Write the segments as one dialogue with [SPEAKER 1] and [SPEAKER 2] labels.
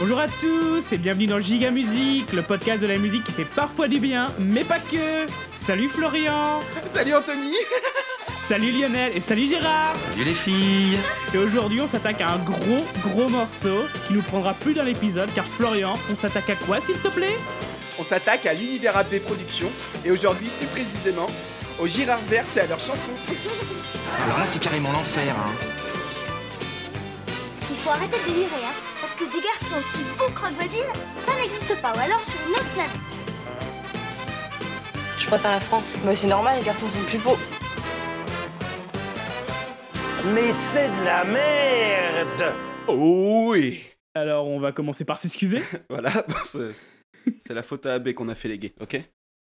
[SPEAKER 1] Bonjour à tous et bienvenue dans Giga Musique, le podcast de la musique qui fait parfois du bien, mais pas que. Salut Florian,
[SPEAKER 2] Salut Anthony
[SPEAKER 1] salut Lionel et salut Gérard.
[SPEAKER 3] Salut les filles
[SPEAKER 1] Et aujourd'hui on s'attaque à un gros gros morceau qui nous prendra plus d'un épisode car Florian, on s'attaque à quoi s'il te plaît?
[SPEAKER 2] On s'attaque à l'univers AB Productions et aujourd'hui plus précisément au Girard Verse et à leur chanson.
[SPEAKER 3] Alors là c'est carrément l'enfer hein.
[SPEAKER 4] Il faut arrêter de délirer, hein, que des garçons aussi beaux croque voisines, ça n'existe pas, ou alors sur une autre planète.
[SPEAKER 5] Je préfère la France. Mais c'est normal, les garçons sont plus beaux.
[SPEAKER 6] Mais c'est de la merde
[SPEAKER 2] Oh oui
[SPEAKER 1] Alors on va commencer par s'excuser.
[SPEAKER 2] Voilà, c'est c'est la faute à AB qu'on a fait les gays, ok?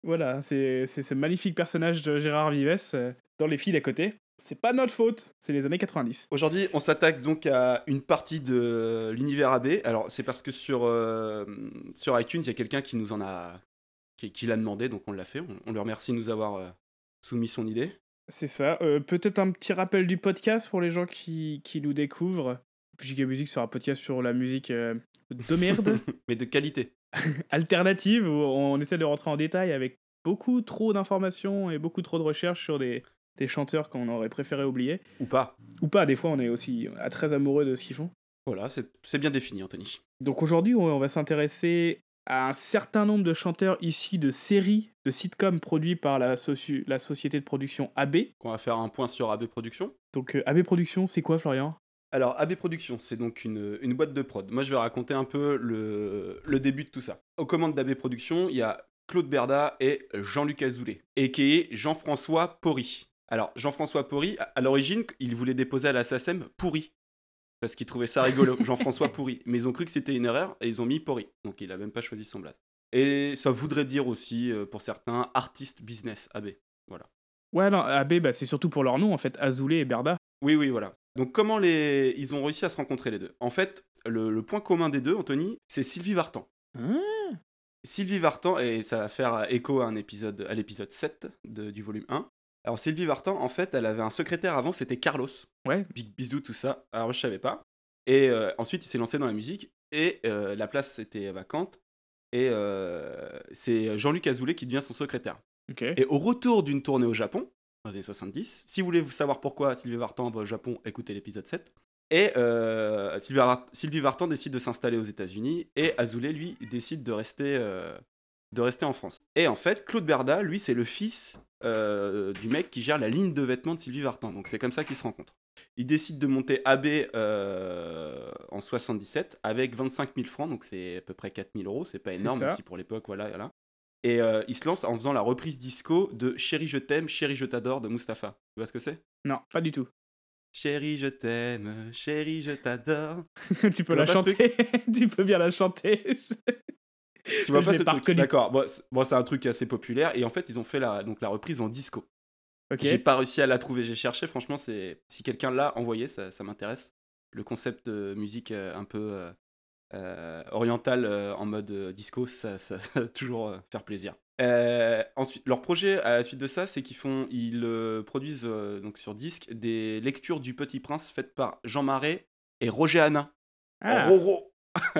[SPEAKER 1] Voilà, c'est c'est ce magnifique personnage de Gérard Vives euh, dans Les filles d'à côté. C'est pas notre faute, c'est les années 90.
[SPEAKER 2] Aujourd'hui, on s'attaque donc à une partie de l'univers AB. Alors, c'est parce que sur, euh, sur iTunes, il y a quelqu'un qui nous en a. qui, qui l'a demandé, donc on l'a fait. On, on lui remercie de nous avoir euh, soumis son idée.
[SPEAKER 1] C'est ça. Euh, Peut-être un petit rappel du podcast pour les gens qui, qui nous découvrent. Giga Musique sera un podcast sur la musique de merde,
[SPEAKER 2] Mais de qualité.
[SPEAKER 1] alternative, où on essaie de rentrer en détail avec beaucoup trop d'informations et beaucoup trop de recherches sur des, des chanteurs qu'on aurait préféré oublier.
[SPEAKER 2] Ou pas.
[SPEAKER 1] Ou pas, des fois on est aussi très amoureux de ce qu'ils font.
[SPEAKER 2] Voilà, c'est bien défini, Anthony.
[SPEAKER 1] Donc aujourd'hui, on va s'intéresser à un certain nombre de chanteurs issus de séries de sitcoms produits par la, soci- la société de production AB.
[SPEAKER 2] On va faire un point sur AB Productions.
[SPEAKER 1] Donc euh, AB Productions, c'est quoi Florian?
[SPEAKER 2] Alors, AB Productions, c'est donc une, une boîte de prod. Moi, je vais raconter un peu le, le début de tout ça. Aux commandes d'AB Productions, il y a Claude Berda et Jean-Luc Azoulay, a.k.a. Jean-François Porry. Alors, Jean-François Porry, à, l'origine, il voulait déposer à la SACEM Pourri, parce qu'il trouvait ça rigolo, Jean-François Pourri. Mais ils ont cru que c'était une erreur et ils ont mis Porry. Donc, il n'a même pas choisi son blaze. Et ça voudrait dire aussi, euh, pour certains, artiste business AB.
[SPEAKER 1] Ouais, non, AB, bah, c'est surtout pour leur nom en fait, Azoulay et Berda.
[SPEAKER 2] Oui, oui, voilà. Donc comment les... ils ont réussi à se rencontrer les deux? En fait, le, le point commun des deux, Anthony, c'est Sylvie Vartan.
[SPEAKER 1] Ah.
[SPEAKER 2] Sylvie Vartan, et ça va faire écho à, un épisode, à l'épisode 7 de- du volume 1. Alors Sylvie Vartan, en fait, elle avait un secrétaire avant, c'était Carlos.
[SPEAKER 1] Ouais,
[SPEAKER 2] Big bisous, tout ça. Alors je savais pas. Et euh, ensuite, il s'est lancé dans la musique, et euh, la place était vacante. Et euh, c'est Jean-Luc Azoulay qui devient son secrétaire. Et au retour d'une tournée au Japon, dans les années 70, si vous voulez savoir pourquoi Sylvie Vartan va au Japon, écoutez l'épisode 7. Et Sylvie, Var- Sylvie Vartan décide de s'installer aux États-Unis et Azoulay, lui, décide de rester, de rester en France. Et en fait, Claude Berda, lui, c'est le fils euh, du mec qui gère la ligne de vêtements de Sylvie Vartan. Donc c'est comme ça qu'ils se rencontrent. Il décide de monter AB euh, en 77 avec 25 000 francs, donc c'est à peu près 4 000 euros, c'est pas énorme aussi pour l'époque, voilà, voilà. Et euh, il se lance en faisant la reprise disco de Chérie je t'aime, Chérie je t'adore de Mustapha. Tu vois ce que c'est?
[SPEAKER 1] Non, pas du tout.
[SPEAKER 2] Chérie je t'aime, Chérie je t'adore.
[SPEAKER 1] tu peux la chanter. tu peux bien la chanter.
[SPEAKER 2] Tu vois pas ce truc. D'accord, bon, c'est bon, un truc assez populaire et en fait ils ont fait la, donc, la reprise en disco.
[SPEAKER 1] ok.
[SPEAKER 2] J'ai pas réussi à la trouver, j'ai cherché, franchement, c'est si quelqu'un l'a envoyé, ça, ça m'intéresse. Le concept de musique euh, un peu euh, euh, orientale euh, en mode disco, ça, ça va toujours faire plaisir. Euh, ensuite, leur projet à la suite de ça, c'est qu'ils font, ils euh, produisent euh, donc sur disque des lectures du Petit Prince faites par Jean Marais et Roger Hanin.
[SPEAKER 1] Ah,
[SPEAKER 2] Roro.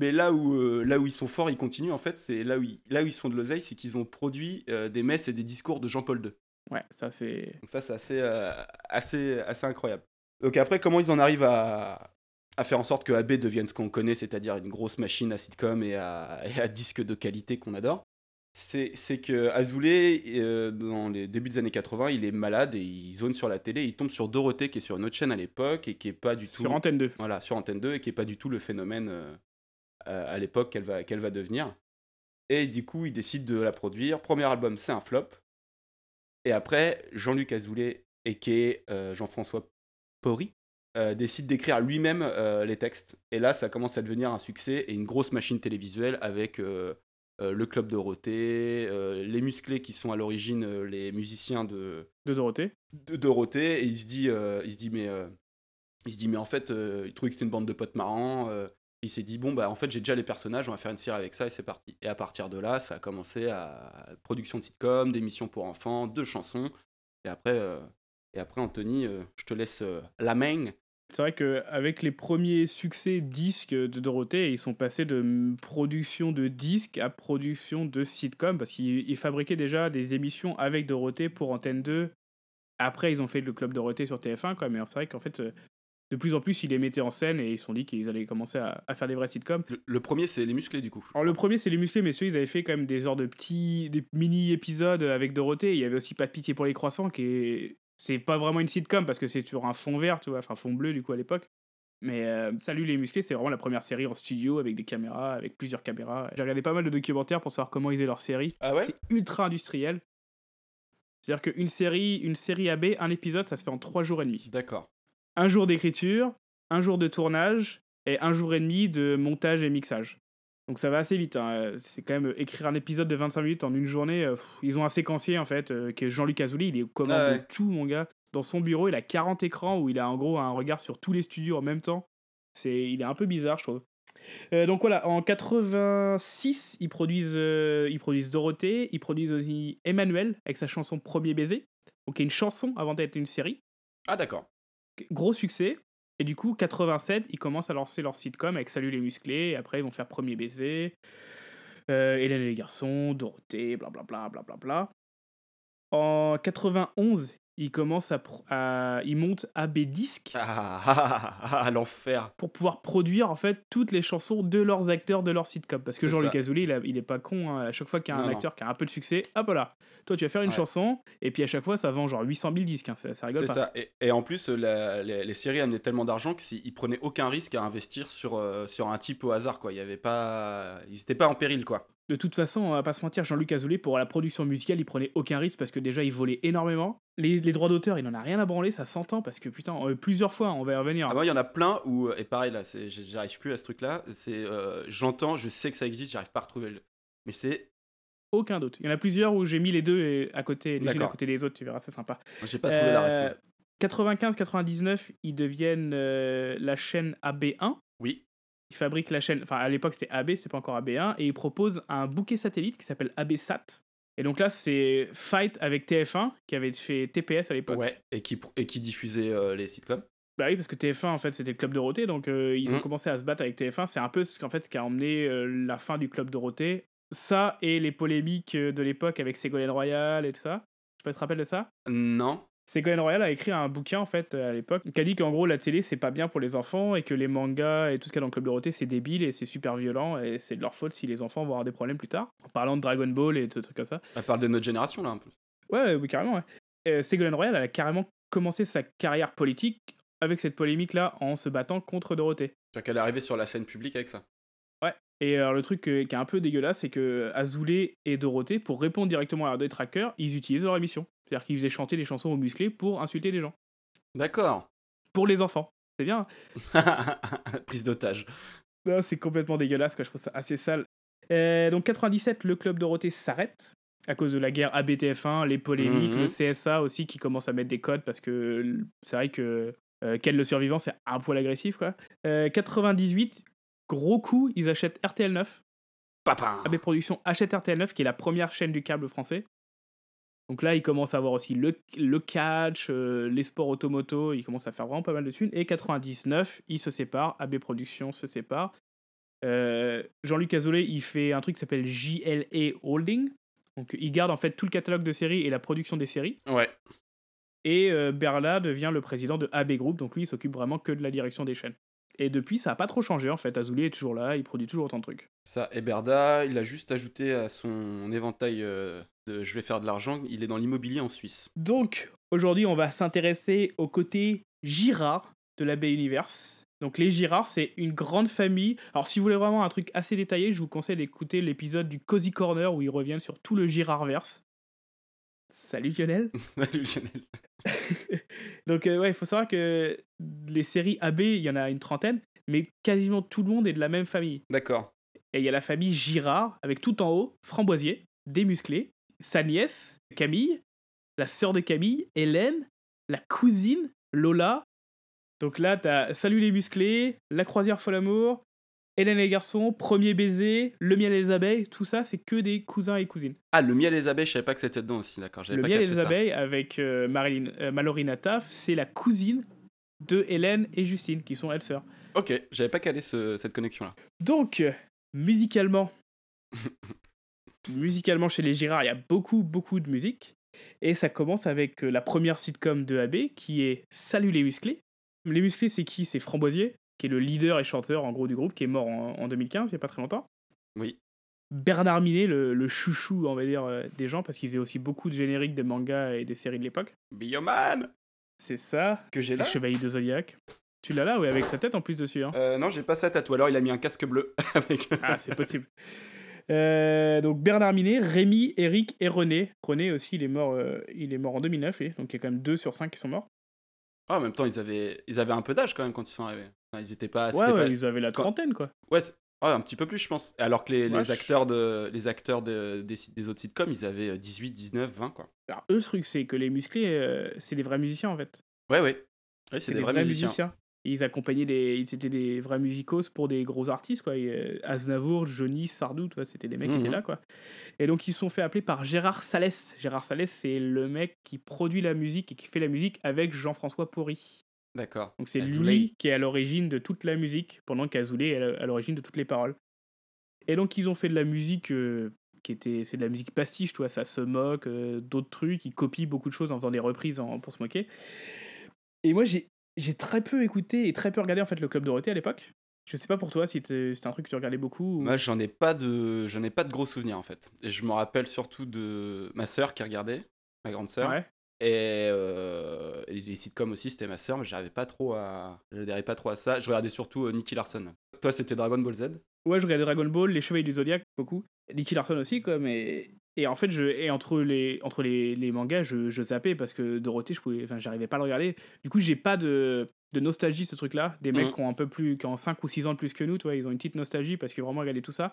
[SPEAKER 2] Mais là où, euh, là où ils sont forts, ils continuent en fait, c'est là où ils, là où ils se font de l'oseille, c'est qu'ils ont produit euh, des messes et des discours de Jean-Paul II.
[SPEAKER 1] ouais, ça c'est.
[SPEAKER 2] Donc ça, c'est assez, euh, assez, assez incroyable. Donc après, comment ils en arrivent à, à faire en sorte que AB devienne ce qu'on connaît, c'est-à-dire une grosse machine à sitcom et à, et à disque de qualité qu'on adore c'est, que Azoulay, euh, dans les débuts des années 80, il est malade et il zone sur la télé, il tombe sur Dorothée qui est sur une autre chaîne à l'époque et qui est pas du tout
[SPEAKER 1] Sur Antenne 2.
[SPEAKER 2] voilà, sur Antenne 2 et qui est pas du tout le phénomène euh, à l'époque qu'elle va, qu'elle va devenir. Et du coup, il décide de la produire. Premier album, c'est un flop. Et après, Jean-Luc Azoulay, et qui euh, Jean-François Porry, euh, décide d'écrire lui-même euh, les textes. Et là, ça commence à devenir un succès et une grosse machine télévisuelle avec euh, le Club Dorothée, les musclés qui sont à l'origine les musiciens de,
[SPEAKER 1] De Dorothée.
[SPEAKER 2] de Dorothée et il se dit, il se dit mais, il se dit mais en fait, il trouvait que c'était une bande de potes marrants. Il s'est dit bon bah en fait j'ai déjà les personnages, on va faire une série avec ça et c'est parti. Et à partir de là, ça a commencé à production de sitcom, d'émissions pour enfants, de chansons. Et après, euh, et après Anthony, euh, je te laisse euh, la main
[SPEAKER 1] C'est vrai qu'avec les premiers succès disques de Dorothée, ils sont passés de production de disques à production de sitcom parce qu'ils ils fabriquaient déjà des émissions avec Dorothée pour Antenne 2. Après, ils ont fait le Club Dorothée sur TF1, quoi, mais c'est vrai qu'en fait, de plus en plus, ils les mettaient en scène et ils se sont dit qu'ils allaient commencer à, à faire des vrais sitcoms.
[SPEAKER 2] Le, le premier, c'est les musclés, du coup.
[SPEAKER 1] Alors le premier c'est les musclés messieurs ils avaient fait quand même des genres de petits des mini épisodes avec Dorothée. Il y avait aussi pas de pitié pour les croissants qui est c'est pas vraiment une sitcom parce que c'est sur un fond vert tu vois enfin fond bleu du coup à l'époque. Mais euh, Salut les musclés c'est vraiment la première série en studio avec des caméras avec plusieurs caméras. J'ai regardé pas mal de documentaires pour savoir comment ils faisaient leur série
[SPEAKER 2] Ah ouais?
[SPEAKER 1] C'est ultra industriel. C'est à dire qu'une série une série AB un épisode ça se fait en trois jours et demi.
[SPEAKER 2] D'accord.
[SPEAKER 1] Un jour d'écriture, un jour de tournage et un jour et demi de montage et mixage. Donc ça va assez vite. hein. C'est quand même euh, écrire un épisode de 25 minutes en une journée. euh, pff, ils ont un séquencier en fait, euh, qui est Jean-Luc Azoulay. Il est
[SPEAKER 2] Ah ouais.
[SPEAKER 1] de tout, mon gars. Dans son bureau, il a 40 écrans où il a en gros un regard sur tous les studios en même temps. C'est, il est un peu bizarre, je trouve. Euh, donc voilà, en 86, ils produisent, euh, ils produisent Dorothée, ils produisent aussi Emmanuel avec sa chanson Premier baiser, donc qui est une chanson avant d'être une série
[SPEAKER 2] Ah d'accord.
[SPEAKER 1] Gros succès. Et du coup, 87, ils commencent à lancer leur sitcom avec Salut les musclés. Et après, ils vont faire Premier baiser, euh, Hélène et les garçons, Dorothée, blablabla, blablabla. En 91, ils commencent à, AB Disc
[SPEAKER 2] Ah, ah, ah, ah, l'enfer.
[SPEAKER 1] pour pouvoir produire en fait toutes les chansons de leurs acteurs de leur sitcom. Parce que Jean-Luc. Azoulay, il, a- il est pas con. hein. À chaque fois qu'il y a un
[SPEAKER 2] Non, non.
[SPEAKER 1] acteur qui a un peu de succès, hop là, toi tu vas faire une
[SPEAKER 2] Ouais.
[SPEAKER 1] chanson. Et puis à chaque fois, ça vend genre 800 000 disques. hein. Ça, ça rigole pas.
[SPEAKER 2] ça. Et, et en plus, la- les, les séries amenaient tellement d'argent qu'ils prenaient aucun risque à investir sur, euh, sur un type au hasard. Quoi. Il y avait pas... Ils n'étaient pas en péril. quoi.
[SPEAKER 1] De toute façon, on va pas se mentir, Jean-Luc Azoulay, pour la production musicale, il prenait aucun risque parce que déjà, il volait énormément. Les, les droits d'auteur, il en a rien à branler, ça s'entend parce que putain, euh, plusieurs fois, on va y revenir.
[SPEAKER 2] Ah, moi, il y en a plein où, et pareil, là, j'arrive plus à ce truc-là. C'est, euh, J'entends, je sais que ça existe, j'arrive pas à retrouver le. Mais c'est.
[SPEAKER 1] Aucun doute. Il y en a plusieurs où j'ai mis les deux et- à côté, les unes à côté des autres, tu verras, c'est sympa.
[SPEAKER 2] J'ai pas trouvé la
[SPEAKER 1] Euh,
[SPEAKER 2] ref.
[SPEAKER 1] 95-99, ils deviennent euh, la chaîne AB1.
[SPEAKER 2] Oui.
[SPEAKER 1] Ils fabriquent la chaîne, enfin à l'époque c'était AB, c'est pas encore AB1, et ils proposent un bouquet satellite qui s'appelle ABSat. Et donc là, c'est Fight avec TF1, qui avait fait TPS à l'époque.
[SPEAKER 2] Ouais. Et qui, et qui diffusait euh, les sitcoms.
[SPEAKER 1] Bah oui, parce que TF1, en fait, c'était le Club Dorothée, donc euh, ils ont
[SPEAKER 2] Mhm.
[SPEAKER 1] commencé à se battre avec TF1. C'est un peu ce, qu'en fait, ce qui a emmené euh, la fin du Club Dorothée. Ça et les polémiques euh, de l'époque avec Ségolène Royal et tout ça. Je sais pas si tu te rappelles de ça?
[SPEAKER 2] Non.
[SPEAKER 1] Ségolène Royal a écrit un bouquin, en fait, euh, à l'époque, qui a dit qu'en gros, la télé, c'est pas bien pour les enfants et que les mangas et tout ce qu'il y a dans le Club Dorothée, c'est débile et c'est super violent et c'est de leur faute si les enfants vont avoir des problèmes plus tard. En parlant de Dragon Ball et tout trucs comme ça.
[SPEAKER 2] Elle parle de notre génération, là, un peu.
[SPEAKER 1] Ouais, oui, carrément. Ouais. Euh, Ségolène Royal, elle a carrément commencé sa carrière politique avec cette polémique-là en se battant contre Dorothée.
[SPEAKER 2] C'est-à-dire qu'elle est arrivée sur la scène publique avec ça.
[SPEAKER 1] Et alors, le truc euh, qui est un peu dégueulasse, c'est que Azoulay et Dorothée, pour répondre directement à leurs détraqueurs, ils utilisent leur émission. C'est-à-dire qu'ils faisaient chanter des chansons aux musclés pour insulter les gens.
[SPEAKER 2] D'accord.
[SPEAKER 1] Pour les enfants. C'est bien.
[SPEAKER 2] Prise d'otage.
[SPEAKER 1] C'est complètement dégueulasse, quoi. je trouve ça assez sale. Euh, donc 97, le club Dorothée s'arrête à cause de la guerre ABTF1, les polémiques,
[SPEAKER 2] Mhm.
[SPEAKER 1] le CSA aussi qui commence à mettre des codes parce que c'est vrai que euh, Ken le survivant c'est un poil agressif quoi. Euh, 98, gros coup, ils achètent RTL 9.
[SPEAKER 2] Papa.
[SPEAKER 1] AB Productions achète RTL 9 qui est la première chaîne du câble français. Donc là, ils commencent à avoir aussi le, le catch, euh, les sports automoto, ils commencent à faire vraiment pas mal de thunes. Et 99, ils se séparent, AB Productions se sépare. Euh, Jean-Luc Azoulay, il fait un truc qui s'appelle JLA Holding. Donc il garde en fait tout le catalogue de séries et la production des séries.
[SPEAKER 2] Ouais.
[SPEAKER 1] Et euh, Berla devient le président de AB Group, donc lui, il s'occupe vraiment que de la direction des chaînes. Et depuis, ça n'a pas trop changé en fait. Azoulay est toujours là, il produit toujours autant de trucs.
[SPEAKER 2] Ça, et Berda, il a juste ajouté à son éventail euh, de je vais faire de l'argent, il est dans l'immobilier en Suisse.
[SPEAKER 1] Donc, aujourd'hui, on va s'intéresser au côté Girard de la Bay Universe. Donc, les Girards, c'est une grande famille. Alors, si vous voulez vraiment un truc assez détaillé, je vous conseille d'écouter l'épisode du Cozy Corner où ils reviennent sur tout le Girardverse. Salut Lionel.
[SPEAKER 2] Salut, Lionel.
[SPEAKER 1] Donc, euh, ouais, il faut savoir que les séries AB, il y en a une trentaine, mais quasiment tout le monde est de la même famille.
[SPEAKER 2] D'accord.
[SPEAKER 1] Et il y a la famille Girard, avec tout en haut, Framboisier, des musclés, sa nièce, Camille, la sœur de Camille, Hélène, la cousine, Lola. Donc là, t'as Salut les musclés, La croisière folle amour, Hélène et les garçons, Premier baiser, Le miel et les abeilles, tout ça, c'est que des cousins et cousines.
[SPEAKER 2] Ah, le miel et les abeilles, je savais pas que c'était dedans aussi, d'accord.
[SPEAKER 1] Le
[SPEAKER 2] pas
[SPEAKER 1] miel et les
[SPEAKER 2] ça.
[SPEAKER 1] abeilles avec euh, Marilyn, euh, Mallory Nataf, c'est la cousine de Hélène et Justine, qui sont elles sœurs.
[SPEAKER 2] Ok, j'avais pas calé ce- cette connexion-là.
[SPEAKER 1] Donc, euh, musicalement, musicalement chez les Girard, il y a beaucoup, beaucoup de musique. Et ça commence avec euh, la première sitcom de AB, qui est Salut les musclés. Les musclés, c'est qui? C'est Framboisier, qui est le leader et chanteur, en gros, du groupe, qui est mort en, en 2015, il y a pas très longtemps.
[SPEAKER 2] Oui.
[SPEAKER 1] Bernard Minet, le, le chouchou, on va dire, euh, des gens, parce qu'il faisait aussi beaucoup de génériques de mangas et des séries de l'époque.
[SPEAKER 2] Bioman
[SPEAKER 1] C'est ça,
[SPEAKER 2] Que j'ai
[SPEAKER 1] le
[SPEAKER 2] là
[SPEAKER 1] Chevalier de Zodiac. Tu l'as là, oui, avec sa tête en plus dessus. Hein.
[SPEAKER 2] Euh, Non, j'ai pas ça tatou. Alors, il a mis un casque bleu avec.
[SPEAKER 1] Ah, c'est possible. Euh, donc Bernard Minet, Rémi, Eric et René. René aussi, il est mort, euh, il est mort en 2009, lui. donc il y a quand même 2 sur 5 qui sont morts.
[SPEAKER 2] Ah, en même temps, ils avaient, ils avaient un peu d'âge quand même quand ils sont arrivés. Enfin, ils étaient pas.
[SPEAKER 1] Ouais, ouais,
[SPEAKER 2] pas-
[SPEAKER 1] ils avaient la trentaine, quoi.
[SPEAKER 2] Ouais, un petit peu plus, je pense. Alors que les,
[SPEAKER 1] Ouais,
[SPEAKER 2] acteurs, de, les acteurs de, des, des autres sitcoms, ils avaient euh, 18, 19, 20, quoi.
[SPEAKER 1] Alors, eux, le truc, c'est que les musclés, euh, c'est des vrais musiciens, en fait.
[SPEAKER 2] Ouais, ouais. Ouais, c'est des, vrais, musiciens.
[SPEAKER 1] Ils accompagnaient des. Ils étaient des vrais musicos pour des gros artistes, quoi. Et, euh, Aznavour, Johnny, Sardou, tu vois, c'était des mecs qui
[SPEAKER 2] Mhm.
[SPEAKER 1] étaient là, quoi. Et donc, ils se sont fait appeler par Gérard Salès. Gérard Salès, c'est le mec qui produit la musique et qui fait la musique avec Jean-François Porry.
[SPEAKER 2] D'accord.
[SPEAKER 1] Donc c'est lui qui est à l'origine de toute la musique, pendant qu'Azoulay est à l'origine de toutes les paroles. Et donc ils ont fait de la musique euh, qui était, c'est de la musique pastiche, tu vois, ça se moque, euh, d'autres trucs, ils copient beaucoup de choses en faisant des reprises en- pour se moquer. Et moi j'ai, j'ai très peu écouté et très peu regardé en fait le Club Dorothée à l'époque. Je sais pas pour toi si c'était un truc que tu regardais beaucoup. ou-
[SPEAKER 2] Moi, j'en ai pas de, j'en ai pas de gros souvenirs en fait. Et je me rappelle surtout de ma sœur qui regardait, ma grande sœur.
[SPEAKER 1] Ouais.
[SPEAKER 2] Et, euh, et les sitcoms aussi, c'était ma sœur, mais j'arrivais pas trop à, pas trop à ça. Je regardais surtout euh, Nicky Larson. Toi, c'était Dragon Ball Z?
[SPEAKER 1] Ouais, je regardais Dragon Ball, les Chevaliers du Zodiac, beaucoup. Nicky Larson aussi, quoi, mais... Et en fait, je, et entre les, entre les, les mangas, je, je zappais parce que Dorothée, je pouvais, enfin, j'arrivais pas à le regarder. Du coup, j'ai pas de, de nostalgie, ce truc-là. Des mecs
[SPEAKER 2] Mhm.
[SPEAKER 1] qui ont un peu plus, qui ont 5 ou 6 ans de plus que nous, tu vois, ils ont une petite nostalgie parce ont vraiment regardé tout ça.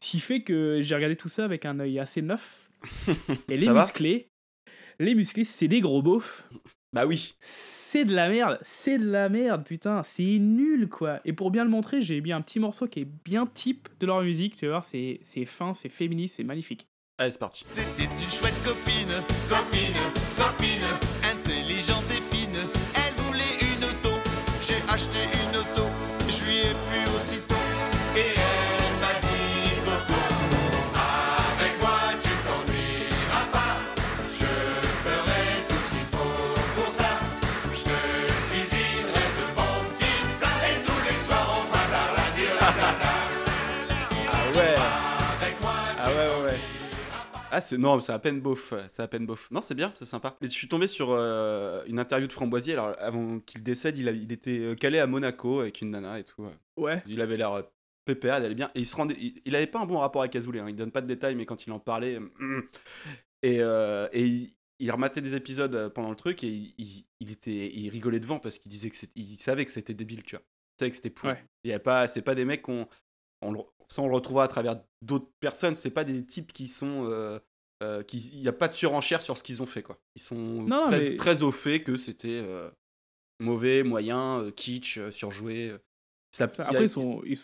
[SPEAKER 1] Ce qui fait que j'ai regardé tout ça avec un œil assez neuf. Et les musclés, les musclés, c'est des gros beaufs.
[SPEAKER 2] Bah oui.
[SPEAKER 1] C'est de la merde, c'est de la merde, putain, c'est nul quoi. Et pour bien le montrer, j'ai mis un petit morceau qui est bien type de leur musique, tu vas voir, c'est fin, c'est féministe, c'est magnifique.
[SPEAKER 2] Allez, c'est parti.
[SPEAKER 7] C'était une chouette copine, copine,
[SPEAKER 2] Ah, c'est, non, c'est à peine beauf. C'est à peine beauf. Non, c'est bien, c'est sympa. Mais je suis tombé sur euh, une interview de Framboisier. Alors, avant qu'il décède, il, a- il était euh, calé à Monaco avec une nana et tout. ouais. Il avait l'air euh, pépère, il allait bien. Et il se rendait. Il, il avait pas un bon rapport avec Azoulay. Hein. Il donne pas de détails, mais quand il en parlait. et, euh, et il, il rematait des épisodes pendant le truc et il, était, il rigolait devant parce qu'il disait que il savait que c'était débile, tu vois. Il savait que c'était pourri.
[SPEAKER 1] Ouais.
[SPEAKER 2] Il y a pas, c'est pas des mecs qu'on, on ça on le retrouvera à travers d'autres personnes. C'est pas des types qui sont, euh, euh, qui, il y a pas de surenchère sur ce qu'ils ont fait, quoi. Ils sont
[SPEAKER 1] Non,
[SPEAKER 2] très,
[SPEAKER 1] mais-
[SPEAKER 2] très au fait que c'était euh, mauvais, moyen, kitsch, surjoué. Ça- a-
[SPEAKER 1] après ils sont, ils,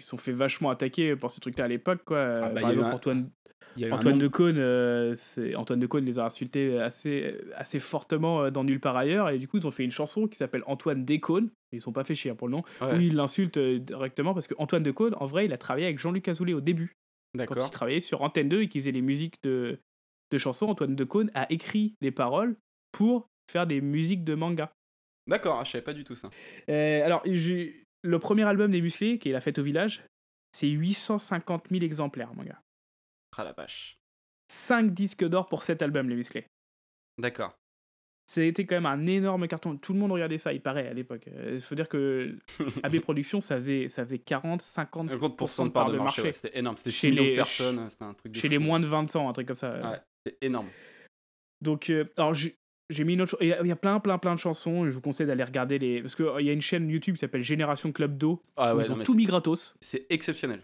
[SPEAKER 1] ils sont fait vachement attaquer pour ces trucs-là à l'époque, quoi.
[SPEAKER 2] Ah, bah,
[SPEAKER 1] Par exemple,
[SPEAKER 2] un-
[SPEAKER 1] Antoine,
[SPEAKER 2] il y a eu un
[SPEAKER 1] Antoine de Caunes, euh, Antoine de Caunes les a insultés assez, assez fortement euh, dans Nulle part ailleurs, et du coup ils ont fait une chanson qui s'appelle Antoine Décône. Ils sont pas fait chier hein, pour le nom.
[SPEAKER 2] Ouais,
[SPEAKER 1] Où ils l'insultent euh, directement parce que Antoine de Caunes, en vrai, il a travaillé avec Jean-Luc Azoulay au début. quand il travaillait sur Antenne 2 et qu'il faisait les musiques de, de chansons, Antoine de Caunes a écrit les paroles pour faire des musiques de manga.
[SPEAKER 2] D'accord, ah, je savais pas du tout ça.
[SPEAKER 1] Euh, alors, j'ai- le premier album des Musclés, qui est La Fête au Village, c'est 850 000 exemplaires, mon gars.
[SPEAKER 2] Ah la vache.
[SPEAKER 1] 5 disques d'or pour cet album, Les Musclés.
[SPEAKER 2] D'accord.
[SPEAKER 1] Été quand même un énorme carton. Tout le monde regardait ça, il paraît, à l'époque. Il faut dire que AB Productions, ça faisait, ça faisait 40, 50
[SPEAKER 2] 50% de part de marché, ouais, c'était énorme. C'était
[SPEAKER 1] Chez
[SPEAKER 2] 6 millions de
[SPEAKER 1] les-
[SPEAKER 2] personnes, c'était un truc de
[SPEAKER 1] chez
[SPEAKER 2] fou.
[SPEAKER 1] les moins de 20 ans, un truc comme ça.
[SPEAKER 2] Ouais, c'était énorme.
[SPEAKER 1] Donc, euh, alors j'ai mis une autre. Il y, a- plein, plein, plein de chansons. Je vous conseille d'aller regarder les. Parce qu'il y a une chaîne YouTube qui s'appelle Génération Club d'eau.
[SPEAKER 2] Ah ouais,
[SPEAKER 1] ils ont tout mis gratos.
[SPEAKER 2] c'est exceptionnel.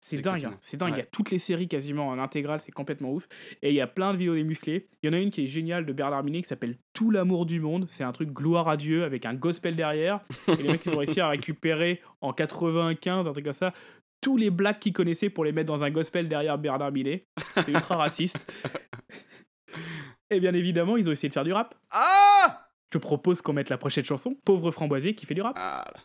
[SPEAKER 1] C'est dingue, hein, c'est dingue. Il y a toutes les séries quasiment en intégrale, c'est complètement ouf. Et il y a plein de vidéos des musclés. Il y en a une qui est géniale de Bernard Minet qui s'appelle Tout l'amour du monde. C'est un truc gloire à Dieu avec un gospel derrière. Et les mecs, ils ont réussi à récupérer en 95, un truc comme ça, tous les blacks qu'ils connaissaient pour les mettre dans un gospel derrière Bernard Minet. C'est ultra raciste. Et bien évidemment, ils ont essayé de faire du rap.
[SPEAKER 2] Ah
[SPEAKER 1] Je te propose qu'on mette la prochaine chanson, Pauvre Framboisier qui fait du rap.
[SPEAKER 2] Ah, là.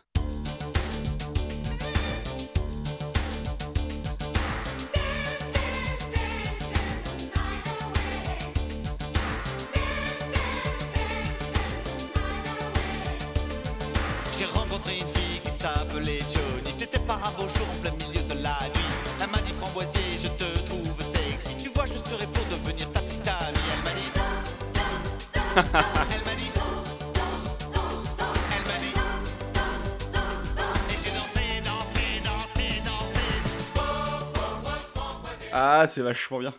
[SPEAKER 2] Ah, c'est vachement bien.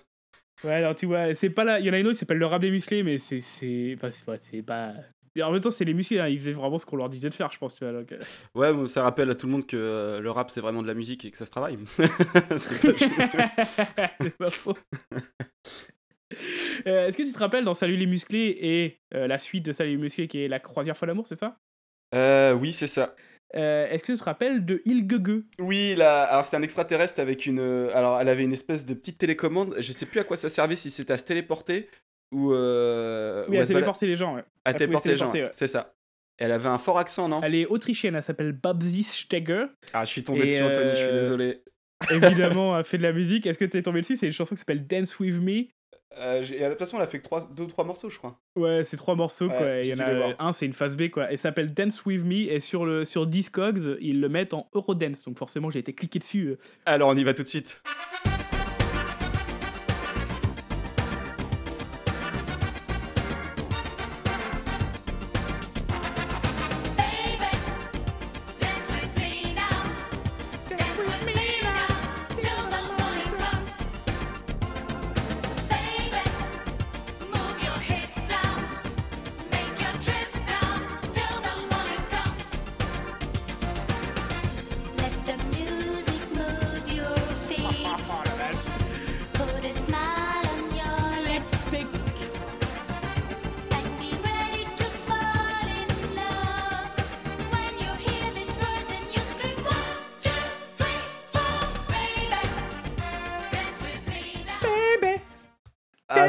[SPEAKER 1] Ouais, alors tu vois, c'est pas là. Il y en a une autre qui s'appelle le rap des musclés, mais c'est. c'est- Enfin, c'est ouais, c'est pas. Et en même temps, c'est les musclés, hein, ils faisaient vraiment ce qu'on leur disait de faire, je pense, tu vois. donc, euh.
[SPEAKER 2] Ouais, bon, ça rappelle à tout le monde que euh, le rap c'est vraiment de la musique et que ça se travaille. C'est pas
[SPEAKER 1] faux. Euh, Est-ce que tu te rappelles dans Salut les musclés et euh, la suite de Salut les musclés qui est La croisière folle amour, c'est ça?
[SPEAKER 2] Euh, oui, c'est ça.
[SPEAKER 1] Euh, Est-ce que tu te rappelles de Il Gueux
[SPEAKER 2] Oui, là, alors c'est un extraterrestre avec une. Alors, elle avait une espèce de petite télécommande. Je sais plus à quoi ça servait, si c'était à se téléporter ou.
[SPEAKER 1] Oui,
[SPEAKER 2] ou
[SPEAKER 1] à téléporter les gens, ouais.
[SPEAKER 2] à
[SPEAKER 1] elle
[SPEAKER 2] téléporter les gens.
[SPEAKER 1] ouais.
[SPEAKER 2] C'est ça. Elle avait un fort accent, non?
[SPEAKER 1] Elle est autrichienne, elle s'appelle Babsi Steger.
[SPEAKER 2] Ah, je suis tombé
[SPEAKER 1] Et,
[SPEAKER 2] dessus, Anthony, je suis désolé.
[SPEAKER 1] Évidemment, elle fait de la musique. Est-ce que tu es tombé dessus? C'est une chanson qui s'appelle Dance With Me.
[SPEAKER 2] Euh, et de toute façon, elle a fait que trois, deux ou trois morceaux, je crois.
[SPEAKER 1] Ouais, c'est trois morceaux,
[SPEAKER 2] Ouais,
[SPEAKER 1] quoi. Il y en a un, c'est une phase B, quoi. Et ça s'appelle Dance With Me. Et sur, le, sur Discogs, ils le mettent en Eurodance. Donc forcément, j'ai été cliqué dessus. euh.
[SPEAKER 2] Alors, on y va tout de suite.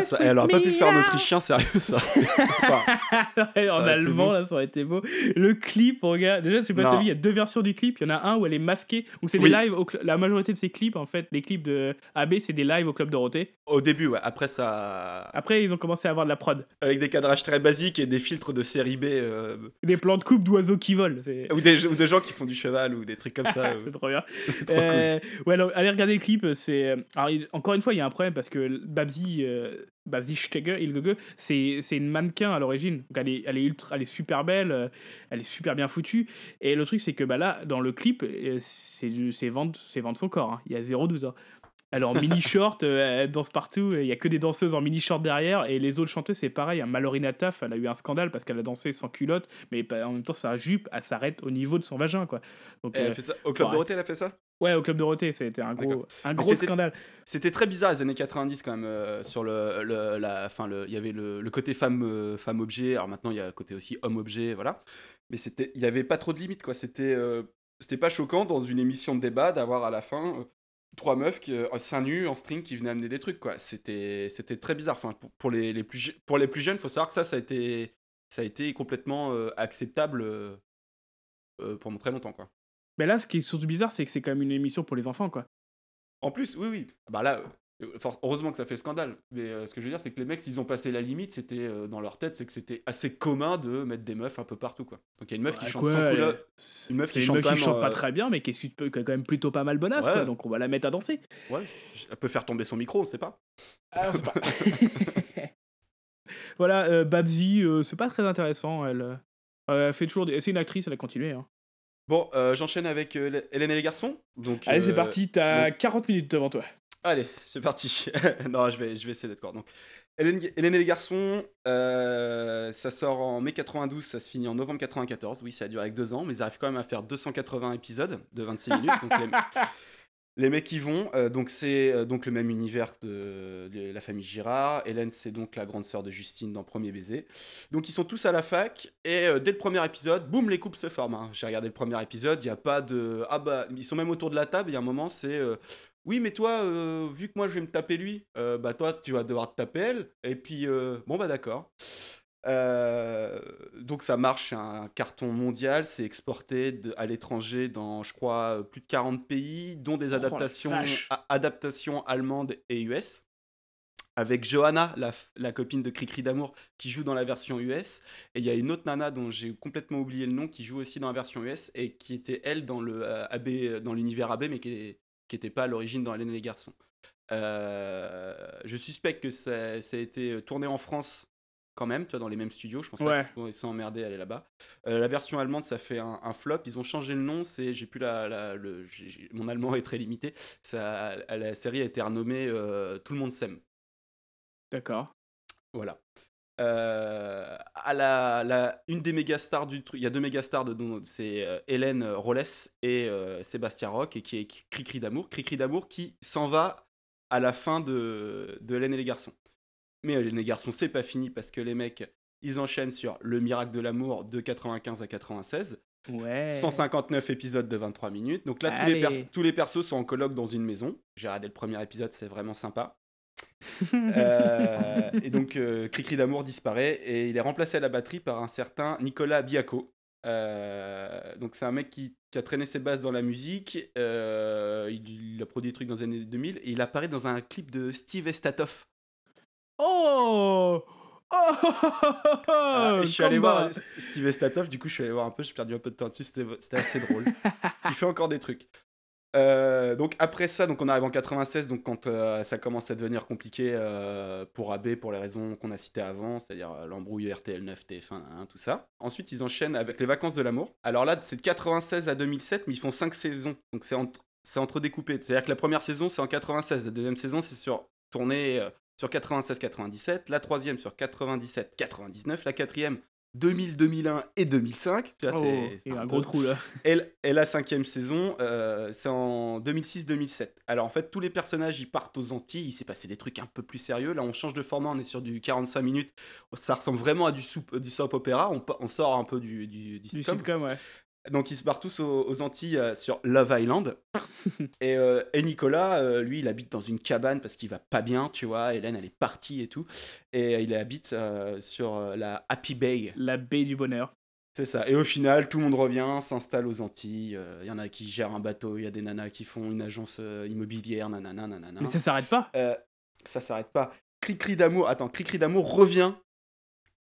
[SPEAKER 2] Ça, elle aurait pas pu le faire en autrichien, sérieux, ça. Enfin,
[SPEAKER 1] Ouais, en allemand, là, ça aurait été beau. Le clip, regarde. Déjà, sais pas il y a deux versions du clip. Il y en a un où elle est masquée. Donc, c'est
[SPEAKER 2] Oui.
[SPEAKER 1] des lives. Au La majorité de ces clips, en fait, les clips de AB, c'est des lives au Club Dorothée.
[SPEAKER 2] au début, ouais. Après, ça.
[SPEAKER 1] Après, ils ont commencé à avoir de la prod.
[SPEAKER 2] Avec des cadrages très basiques et des filtres de série B. euh,
[SPEAKER 1] Des plans de coupe d'oiseaux qui volent. C'est
[SPEAKER 2] Ou, des, ou des gens qui font du cheval ou des trucs comme ça. euh,
[SPEAKER 1] c'est trop bien.
[SPEAKER 2] c'est trop cool.
[SPEAKER 1] Euh, ouais, alors, allez regarder le clip. C'est alors, il- encore une fois, il y a un problème parce que Babsi, euh, Babsi Steger, Ilgege, c'est c'est une mannequin à l'origine. Donc elle est, elle est ultra, elle est super belle, euh, elle est super bien foutue. Et le truc, c'est que bah là, dans le clip, euh, c'est vendre, c'est vendre son corps. hein. Il y a 0,12 ans. Elle est en mini short, euh, elle danse partout. Il y a que des danseuses en mini short derrière. Et les autres chanteuses, c'est pareil. hein. Mallory Taf, elle a eu un scandale parce qu'elle a dansé sans culotte, mais pas- en même temps, sa jupe, elle s'arrête au niveau de son vagin, quoi. Donc,
[SPEAKER 2] elle
[SPEAKER 1] euh,
[SPEAKER 2] a fait ça. Au Club Dorothée, elle a fait ça?
[SPEAKER 1] Ouais, au Club Dorothée, c'était un gros, un gros scandale.
[SPEAKER 2] C'était très bizarre les années 90 quand même euh, sur le, le- la fin le il y avait le, le côté femme euh, femme objet. Alors maintenant il y a le côté aussi homme objet voilà. Mais c'était il y avait pas trop de limites quoi. C'était euh, c'était pas choquant dans une émission de débat d'avoir à la fin trois meufs qui seins nus en string qui venaient amener des trucs quoi. C'était c'était très bizarre. Enfin pour, pour les, les plus pour les plus jeunes faut savoir que ça ça a été ça a été complètement acceptable pendant très longtemps quoi
[SPEAKER 1] Mais là, ce qui est surtout bizarre, c'est que c'est quand même une émission pour les enfants, quoi.
[SPEAKER 2] En plus, oui, oui. Bah là, euh, heureusement que ça fait scandale. Mais euh, ce que je veux dire, c'est que les mecs, s'ils ont passé la limite, c'était euh, dans leur tête, c'est que c'était assez commun de mettre des meufs un peu partout, quoi. Donc il y a une meuf qui chante
[SPEAKER 1] quoi,
[SPEAKER 2] sans
[SPEAKER 1] elle-
[SPEAKER 2] Une meuf qui chante quand même,
[SPEAKER 1] chante pas
[SPEAKER 2] euh,
[SPEAKER 1] très bien, mais qui est quand même plutôt pas mal bonasse,
[SPEAKER 2] Ouais.
[SPEAKER 1] quoi. Donc on va la mettre à danser.
[SPEAKER 2] Ouais, elle peut faire tomber son micro, on sait pas.
[SPEAKER 1] Ah, on sait pas. voilà, euh, c'est pas très intéressant. Elle, elle fait toujours. Des... C'est une actrice, elle a continué. Hein.
[SPEAKER 2] Bon, euh, j'enchaîne avec euh, Hélène et les garçons. Donc,
[SPEAKER 1] Allez, c'est
[SPEAKER 2] euh,
[SPEAKER 1] parti. T'as
[SPEAKER 2] donc-
[SPEAKER 1] 40 minutes devant toi.
[SPEAKER 2] Allez, c'est parti. non, je vais, je vais essayer d'être court. Donc, Hélène, Hélène et les garçons, ça sort en mai 92, ça se finit en novembre 94. Oui, ça a duré avec deux ans, mais ils arrivent quand même à faire 280 épisodes de 26 minutes. donc les, les mecs y vont. euh, donc c'est euh, donc le même univers de, la famille Girard. Hélène, c'est donc la grande sœur de Justine dans Premier baiser. Donc ils sont tous à la fac et euh, dès le premier épisode, boum, les couples se forment. hein. J'ai regardé le premier épisode, il y a pas de ah bah ils sont même autour de la table. Il y a un moment, c'est oui, mais toi, vu que moi je vais me taper lui, bah toi tu vas devoir te taper elle. Et puis, bon bah d'accord. Euh, donc ça marche, c'est un carton mondial, c'est exporté de- à l'étranger dans, je crois, plus de 40 pays, dont des
[SPEAKER 1] Oh,
[SPEAKER 2] adaptations, allemandes et US. Avec Johanna, la, copine de Cricri d'amour, qui joue dans la version US. Et il y a une autre nana dont j'ai complètement oublié le nom, qui joue aussi dans la version US et qui était elle dans le euh, AB, dans l'univers AB, mais qui n'était pas à l'origine dans Hélène et les garçons. Euh, je suspecte que ça, ça a été tourné en France quand même, tu vois, dans les mêmes studios. Je pense
[SPEAKER 1] Ouais.
[SPEAKER 2] pas qu'ils sont emmerdés à aller là-bas. Euh, la version allemande, ça fait un, un flop. Ils ont changé le nom. C'est, j'ai plus la, la- le, mon allemand est très limité. Ça, la série a été renommée euh, Tout le monde s'aime.
[SPEAKER 1] D'accord.
[SPEAKER 2] Voilà. Euh, à la, la- une des méga stars du truc, il y a deux méga stars dedans, c'est Hélène Rolles et Sébastien Roch, et qui est Cricri d'amour. Cricri d'amour qui s'en va à la fin de, de Hélène et les garçons. Mais et les garçons, c'est pas fini parce que les mecs, ils enchaînent sur Le miracle de l'amour de 95 à 96.
[SPEAKER 1] Ouais.
[SPEAKER 2] 159 épisodes de 23 minutes. Donc là, tous les, tous persos sont en colloque dans une maison. J'ai regardé le premier épisode, c'est vraiment sympa. Euh, et donc, euh, Cricri d'amour disparaît et il est remplacé à la batterie par un certain Nicolas Biaco. Euh, donc, c'est un mec qui, qui a traîné ses bases dans la musique. euh, il, il a produit des trucs dans les années 2000 et il apparaît dans un clip de Steve Estatoff.
[SPEAKER 1] Oh Oh
[SPEAKER 2] Ah, je suis allé voir St- Steve Estatoff, du coup, je suis allé voir un peu, j'ai perdu un peu de temps dessus, c'était assez drôle. il fait encore des trucs. Euh, donc après ça, donc on arrive en 96, donc quand euh, ça commence à devenir compliqué euh, pour AB pour les raisons qu'on a citées avant, c'est-à-dire l'embrouille RTL9, TF1, hein, tout ça. Ensuite, ils enchaînent avec les vacances de l'amour. Alors là, c'est de 96 à 2007, mais ils font 5 saisons, donc c'est entre, c'est entre découpé. C'est-à-dire que la première saison, c'est en 96, la deuxième saison, c'est sur tournée sur 96-97, la troisième sur 97-99, la quatrième 2000, 2001 et 2005. Tu vois,
[SPEAKER 1] Oh,
[SPEAKER 2] c'est-
[SPEAKER 1] un
[SPEAKER 2] un
[SPEAKER 1] gros trou là.
[SPEAKER 2] et, et la cinquième saison, euh, c'est en 2006-2007. Alors en fait, tous les personnages, ils partent aux Antilles, il s'est passé des trucs un peu plus sérieux. Là, on change de format, on est sur du 45 minutes. Ça ressemble vraiment à du, soup- du soap opéra, on sort un peu du, du, du
[SPEAKER 1] Du
[SPEAKER 2] sitcom.
[SPEAKER 1] sitcom, ouais.
[SPEAKER 2] Donc ils se barrent tous aux, aux Antilles euh, sur Love Island. et, euh, et Nicolas, euh, lui, il habite dans une cabane parce qu'il va pas bien, tu vois. Hélène, elle est partie et tout. Et il habite sur la Happy Bay.
[SPEAKER 1] La baie du bonheur.
[SPEAKER 2] C'est ça. Et au final, tout le monde revient, s'installe aux Antilles. Il y en a qui gèrent un bateau, il y a des nanas qui font une agence immobilière, nanana, nanana.
[SPEAKER 1] Mais ça s'arrête pas.
[SPEAKER 2] Ça s'arrête pas. Cri-cri d'amour, attends, Cri-cri d'amour revient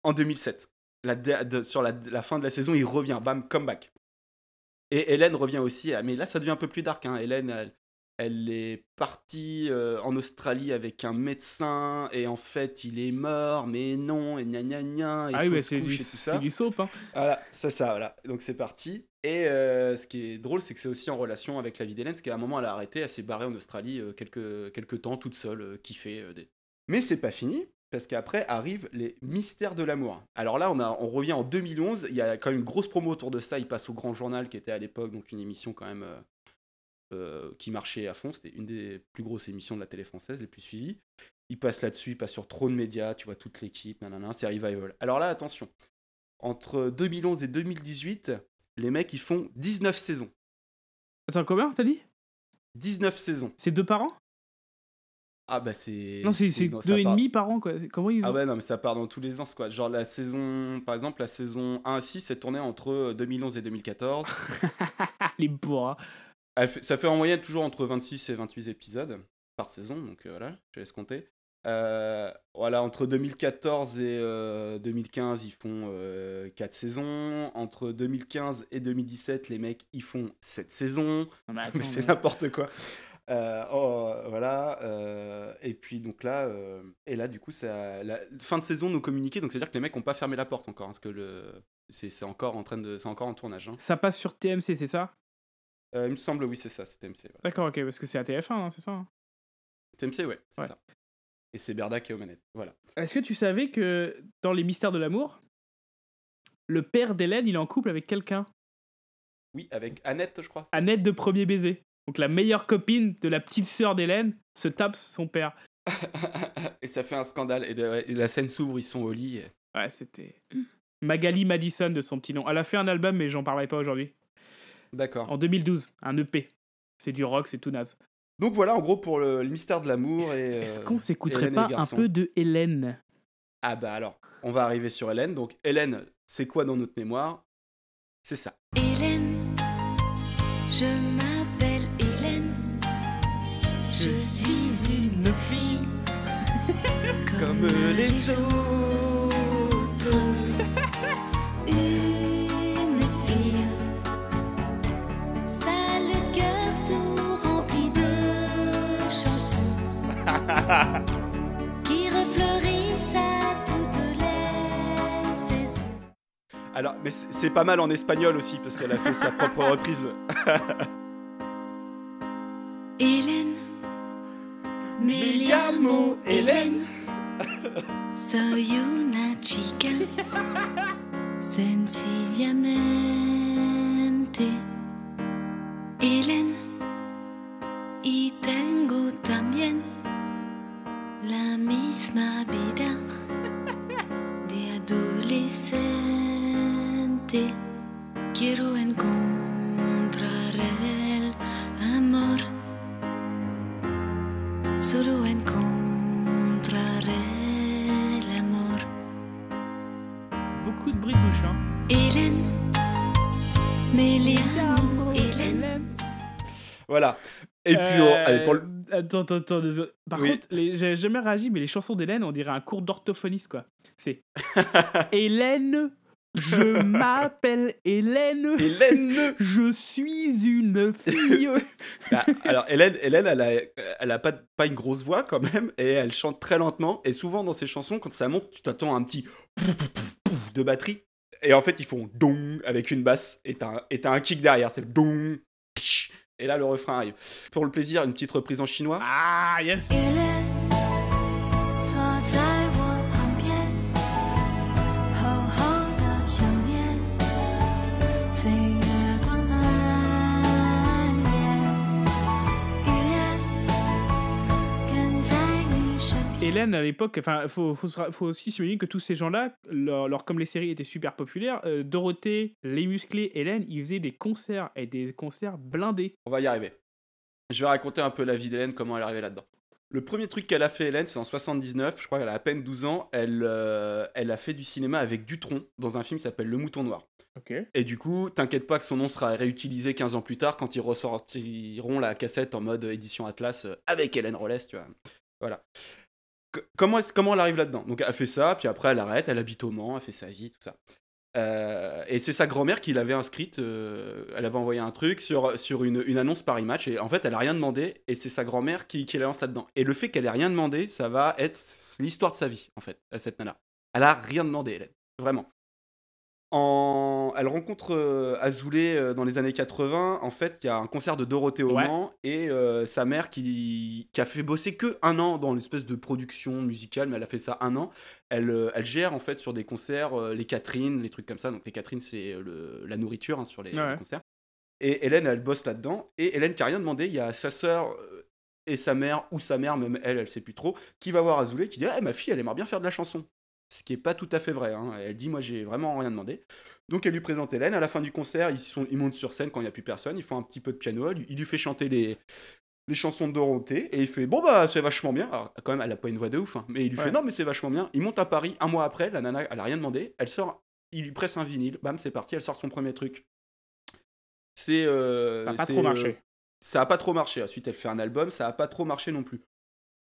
[SPEAKER 2] en 2007. La, de- de- sur la, la fin de la saison, il revient, bam, comeback. Et Hélène revient aussi, mais là ça devient un peu plus dark. Hein. Hélène, elle, elle est partie euh, en Australie avec un médecin, et en fait il est mort, mais non, et gna gna gna, et
[SPEAKER 1] Ah oui, mais
[SPEAKER 2] fausse
[SPEAKER 1] c'est du, c'est du soap. Hein.
[SPEAKER 2] Voilà, c'est ça, voilà. Donc c'est parti. Et euh, ce qui est drôle, c'est que c'est aussi en relation avec la vie d'Hélène, parce qu'à un moment, elle a arrêté, elle s'est barrée en Australie euh, quelques, quelques temps, toute seule, kiffer. euh, des... Mais c'est pas fini, parce qu'après arrivent les mystères de l'amour. Alors là, on, a, on revient en 2011, il y a quand même une grosse promo autour de ça, il passe au Grand Journal, qui était à l'époque, donc une émission quand même euh, euh, qui marchait à fond, c'était une des plus grosses émissions de la télé française, les plus suivies. Il passe là-dessus, il passe sur trop de médias, tu vois, toute l'équipe, nanana, c'est Revival. Alors là, attention, entre 2011 et 2018, les mecs, ils font 19 saisons.
[SPEAKER 1] Attends, combien t'as dit?
[SPEAKER 2] 19 saisons.
[SPEAKER 1] C'est deux par an?
[SPEAKER 2] Ah bah c'est...
[SPEAKER 1] Non, c'est c'est
[SPEAKER 2] non, ça
[SPEAKER 1] deux et
[SPEAKER 2] part-
[SPEAKER 1] demi par an, quoi. Comment ils ont
[SPEAKER 2] Ah ouais, non, mais ça part dans tous les ans, quoi. Genre la saison... Par exemple, la saison 1 à 6 c'est tourné entre 2011 et 2014.
[SPEAKER 1] Les bourras.
[SPEAKER 2] Fait- ça fait en moyenne toujours entre 26 et 28 épisodes par saison, donc euh, voilà, je laisse compter. Euh, voilà, entre 2014 et euh, 2015, ils font 4 saisons. Entre 2015 et 2017, les mecs, ils font 7 saisons.
[SPEAKER 1] Non, mais attends,
[SPEAKER 2] mais c'est
[SPEAKER 1] mais-
[SPEAKER 2] n'importe quoi. Euh, oh, voilà. euh, et puis donc là, euh, et là du coup, c'est la fin de saison nous communiquer. Donc c'est à dire que les mecs n'ont pas fermé la porte encore, hein, parce que le c'est c'est encore en train de, c'est encore en tournage. hein.
[SPEAKER 1] Ça passe sur TMC, c'est ça?
[SPEAKER 2] Il me semble, oui, c'est ça, c'est TMC. ouais.
[SPEAKER 1] D'accord, ok, parce que c'est à TF1, hein, c'est ça
[SPEAKER 2] TMC, ouais, c'est
[SPEAKER 1] Ouais.
[SPEAKER 2] ça. Et c'est Berda qui est aux manettes. Voilà.
[SPEAKER 1] Est-ce que tu savais que dans Les Mystères de l'amour, le père d'Hélène, il est en couple avec quelqu'un?
[SPEAKER 2] Oui, avec Annette, je crois.
[SPEAKER 1] Annette de premier baiser. Donc la meilleure copine de la petite sœur d'Hélène se tape son père.
[SPEAKER 2] et ça fait un scandale. Et, de- et la scène s'ouvre, ils sont au lit. et-
[SPEAKER 1] Ouais, c'était. Magali Madison de son petit nom. Elle a fait un album, mais j'en parlerai pas aujourd'hui.
[SPEAKER 2] D'accord.
[SPEAKER 1] En 2012, un EP. C'est du rock, c'est tout naze.
[SPEAKER 2] Donc voilà, en gros, pour le, le mystère de l'amour. et
[SPEAKER 1] Est-ce
[SPEAKER 2] euh,
[SPEAKER 1] qu'on s'écouterait pas un peu de Hélène?
[SPEAKER 2] Ah bah alors, on va arriver sur Hélène. Donc Hélène, c'est quoi dans notre mémoire? C'est ça.
[SPEAKER 4] Hélène, je. Je suis une fille comme, les autres. Une fille, ça le cœur tout rempli de chansons qui refleurissent à toutes les saisons.
[SPEAKER 2] Alors, mais c'est pas mal en espagnol aussi parce qu'elle a fait sa propre reprise.
[SPEAKER 4] Me llamo Hélène. Soy una chica sencillamente Hélène.
[SPEAKER 1] Attends, attends, attends. désolé. Par
[SPEAKER 2] Oui.
[SPEAKER 1] contre, j'ai jamais réagi, mais les chansons d'Hélène, on dirait un cours d'orthophoniste, quoi. C'est Hélène, je m'appelle Hélène,
[SPEAKER 2] Hélène
[SPEAKER 1] je suis une fille.
[SPEAKER 2] Ah, Alors, Hélène, Hélène elle, a, elle a pas, pas une grosse voix quand même, et elle chante très lentement. Et souvent, dans ses chansons, quand ça monte, tu t'attends à un petit de batterie. Et en fait, ils font dong avec une basse, et t'as un, kick derrière. C'est le dong, et là, le refrain arrive. Pour le plaisir, une petite reprise en chinois.
[SPEAKER 1] Ah, yes Hélène, à l'époque, enfin, faut, aussi souligner que tous ces gens-là, leur, leur- comme les séries étaient super populaires, euh, Dorothée, Les Musclés, Hélène, ils faisaient des concerts, et des concerts blindés.
[SPEAKER 2] On va y arriver. Je vais raconter un peu la vie d'Hélène, comment elle est arrivée là-dedans. Le premier truc qu'elle a fait, Hélène, c'est en 79, je crois qu'elle a à peine 12 ans, elle, euh, elle a fait du cinéma avec Dutronc dans un film qui s'appelle Le Mouton Noir. Et du coup, t'inquiète pas que son nom sera réutilisé 15 ans plus tard quand ils ressortiront la cassette en mode édition Atlas euh, avec Hélène Rollès, tu vois. Voilà. Comment, comment elle arrive là-dedans? Donc elle fait ça, puis après elle arrête, elle habite au Mans, elle fait sa vie, tout ça. Euh, et c'est sa grand-mère qui l'avait inscrite, euh, elle avait envoyé un truc sur, sur une, une annonce Paris Match, et en fait elle a rien demandé, et c'est sa grand-mère qui, qui la lance là-dedans. Et le fait qu'elle ait rien demandé, ça va être l'histoire de sa vie, en fait, à cette nana. Elle a rien demandé, Hélène. Vraiment. En... Elle rencontre euh, Azoulay euh, dans les années 80. En fait, il y a un concert de Dorothée au
[SPEAKER 1] Ouais.
[SPEAKER 2] Et euh, sa mère qui... qui a fait bosser que un an dans l'espèce de production musicale, mais elle a fait ça un an. Elle, euh, elle gère en fait sur des concerts les Catherine, les trucs comme ça. Donc les Catherine, c'est le- la nourriture hein, sur les,
[SPEAKER 1] Ouais.
[SPEAKER 2] les concerts. Et Hélène, elle bosse là-dedans. Et Hélène qui a rien demandé, il y a sa sœur et sa mère, ou sa mère, même elle, elle sait plus trop, qui va voir Azoulay, qui dit Ah, ma fille, elle aimerait bien faire de la chanson. Ce qui est pas tout à fait vrai. hein. Elle dit Moi, j'ai vraiment rien demandé. Donc, elle lui présente Hélène. À la fin du concert, ils, sont, ils montent sur scène quand il n'y a plus personne. Ils font un petit peu de piano. Il lui fait chanter les, les chansons de Dorothée. Et il fait Bon, bah, c'est vachement bien. Alors, quand même, elle a pas une voix de ouf. hein. mais il lui
[SPEAKER 1] Ouais.
[SPEAKER 2] fait Non, mais c'est vachement bien. Il monte à Paris un mois après. La nana, elle a rien demandé. Elle sort. Il lui presse un vinyle. Bam, c'est parti. Elle sort son premier truc. C'est. euh,
[SPEAKER 1] Ça n'a pas trop
[SPEAKER 2] euh,
[SPEAKER 1] marché.
[SPEAKER 2] ça a pas trop marché. Ensuite, elle fait un album, ça a pas trop marché non plus.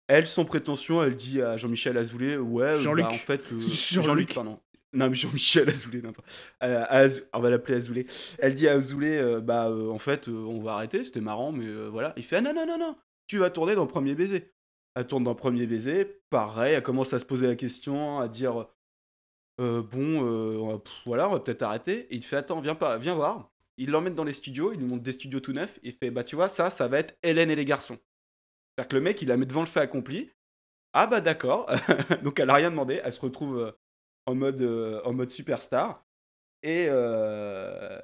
[SPEAKER 2] Elle, sans prétention, elle dit à Jean-Michel Azoulay, ouais, euh,
[SPEAKER 1] Jean-Luc.
[SPEAKER 2] bah, en fait, euh,
[SPEAKER 1] Jean-Luc.
[SPEAKER 2] Pardon. Non, mais Jean-Michel Azoulay, n'importe. Euh, on va l'appeler Azoulay. Elle dit à Azoulay, euh, bah, euh, en fait, on va arrêter, c'était marrant, mais voilà. Il fait, ah non, non, non, non, tu vas tourner dans Premier Baiser. Elle tourne dans Premier Baiser, pareil, elle commence à se poser la question, à dire, bon, pff, voilà, on va peut-être arrêter. Et il fait, attends, viens, pas, viens voir. Il l'emmène dans les studios, il lui montre des studios tout neufs, il fait, bah, tu vois, ça, ça va être Hélène et les garçons. C'est-à-dire que le mec, il la met devant le fait accompli. Ah bah d'accord. Donc elle a rien demandé. Elle se retrouve euh, en mode, euh, en mode superstar. Et, euh,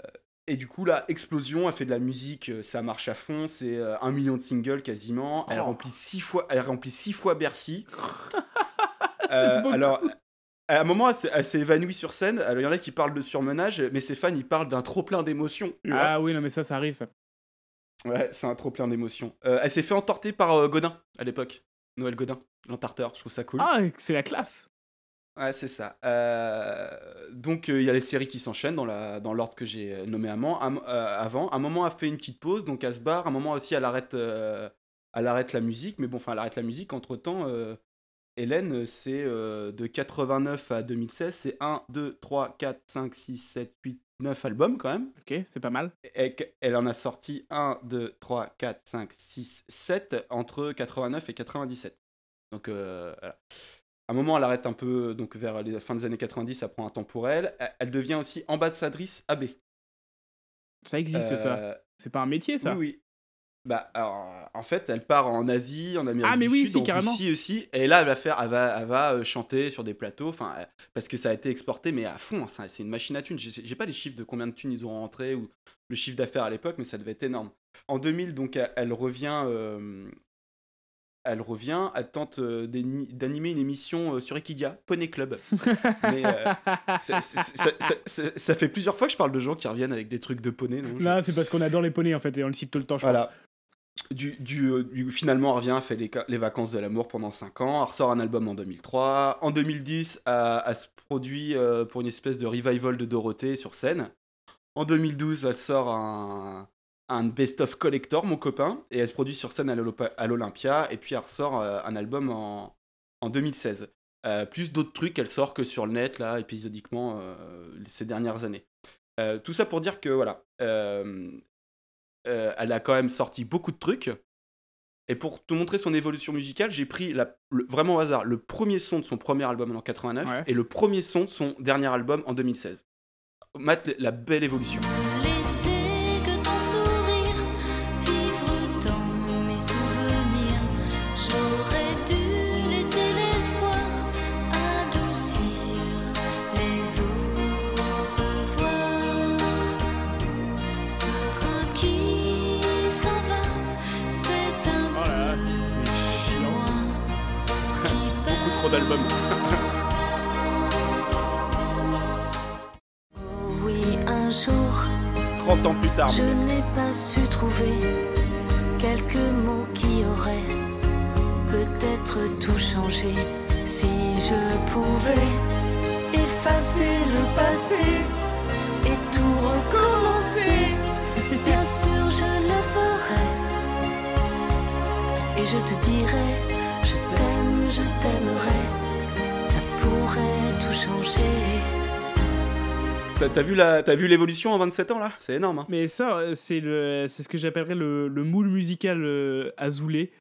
[SPEAKER 2] et du coup, là, explosion. Elle fait de la musique. Ça marche à fond. C'est un million de singles quasiment. Elle
[SPEAKER 1] Oh.
[SPEAKER 2] remplit six fois, elle remplit six fois Bercy. Euh, alors, à un moment, elle s'est- évanouie sur scène. Alors, il y en a qui parlent de surmenage, mais ses fans, ils parlent d'un trop plein d'émotions.
[SPEAKER 1] Ah oui, non, mais ça, ça arrive, ça.
[SPEAKER 2] Ouais, c'est un trop plein d'émotions. Euh, elle s'est fait entorter par euh, Godin à l'époque. Noël Godin, l'entarteur, je trouve ça cool.
[SPEAKER 1] Ah, c'est la classe.
[SPEAKER 2] Ouais, c'est ça. Euh, donc, euh, il y a les séries qui s'enchaînent dans la- dans l'ordre que j'ai euh, nommé avant. Euh, avant. Un moment, elle fait une petite pause, donc elle se barre. Un moment aussi, elle arrête, elle arrête la musique. Mais bon, enfin, elle arrête la musique. Entre-temps, Hélène, c'est de 89 à 2016. C'est 1, 2, 3, 4, 5, 6, 7, 8, 9 albums quand même.
[SPEAKER 1] Ok, c'est pas mal.
[SPEAKER 2] Et elle en a sorti 1, 2, 3, 4, 5, 6, 7 entre 89 et 97. Donc, euh, voilà. À un moment, elle arrête un peu, donc vers les fins des années 90, ça prend un temps pour elle. Elle- devient aussi ambassadrice AB.
[SPEAKER 1] Ça existe, ça.
[SPEAKER 2] Euh,
[SPEAKER 1] C'est pas un métier, ça.
[SPEAKER 2] Oui, oui. Bah, alors, en fait, elle part en Asie, en Amérique
[SPEAKER 1] Ah, mais
[SPEAKER 2] du
[SPEAKER 1] oui,
[SPEAKER 2] Sud,
[SPEAKER 1] si,
[SPEAKER 2] en
[SPEAKER 1] carrément.
[SPEAKER 2] Russie aussi. Et là, elle va faire, elle va, elle va euh, chanter sur des plateaux, enfin, euh, parce que ça a été exporté, mais à fond. hein, c'est une machine à thunes. J'ai pas les chiffres de combien de thunes ils ont rentré ou le chiffre d'affaires à l'époque, mais ça devait être énorme. En 2000, donc, elle, elle revient. euh, elle revient, elle tente d'animer une émission sur Equidia, Poney Club. Mais, euh, ça- ça- ça- ça fait plusieurs fois que je parle de gens qui reviennent avec des trucs de poney. non Je-
[SPEAKER 1] Là, c'est parce qu'on adore les poneys, en fait, et on le cite tout le temps, je pense.
[SPEAKER 2] Du, du, euh, du- finalement, elle fait les, ca- les vacances de l'amour pendant 5 ans. Ressort un album en 2003. En 2010, elle, elle se produit euh, pour une espèce de revival de Dorothée sur scène. En 2012, elle sort un, best-of collector, mon copain, et elle se produit sur scène à l'Olympia. Et puis elle ressort euh, un album en, en 2016. Euh, plus d'autres trucs qu'elle sort que sur le net, là, épisodiquement, euh, ces dernières années. Euh, tout ça pour dire que, voilà, euh, elle a quand même sorti beaucoup de trucs. Et pour te montrer son évolution musicale, j'ai pris la- le- vraiment au hasard le premier son de son premier album en 89
[SPEAKER 1] Ouais.
[SPEAKER 2] et le premier son de son dernier album en 2016. Mate la belle évolution. 30 ans plus tard.
[SPEAKER 4] Je n'ai pas su trouver quelques mots qui auraient peut-être tout changé. Si je pouvais effacer le passé et tout recommencer, bien sûr je le ferais. Et je te dirais, je t'aime, je t'aimerais, ça pourrait tout changer.
[SPEAKER 2] T'as vu la- t'as vu l'évolution en 27 ans là? C'est énorme. hein.
[SPEAKER 1] Mais ça, euh, c'est le, c'est ce que j'appellerais le, le moule musical euh, azoulé.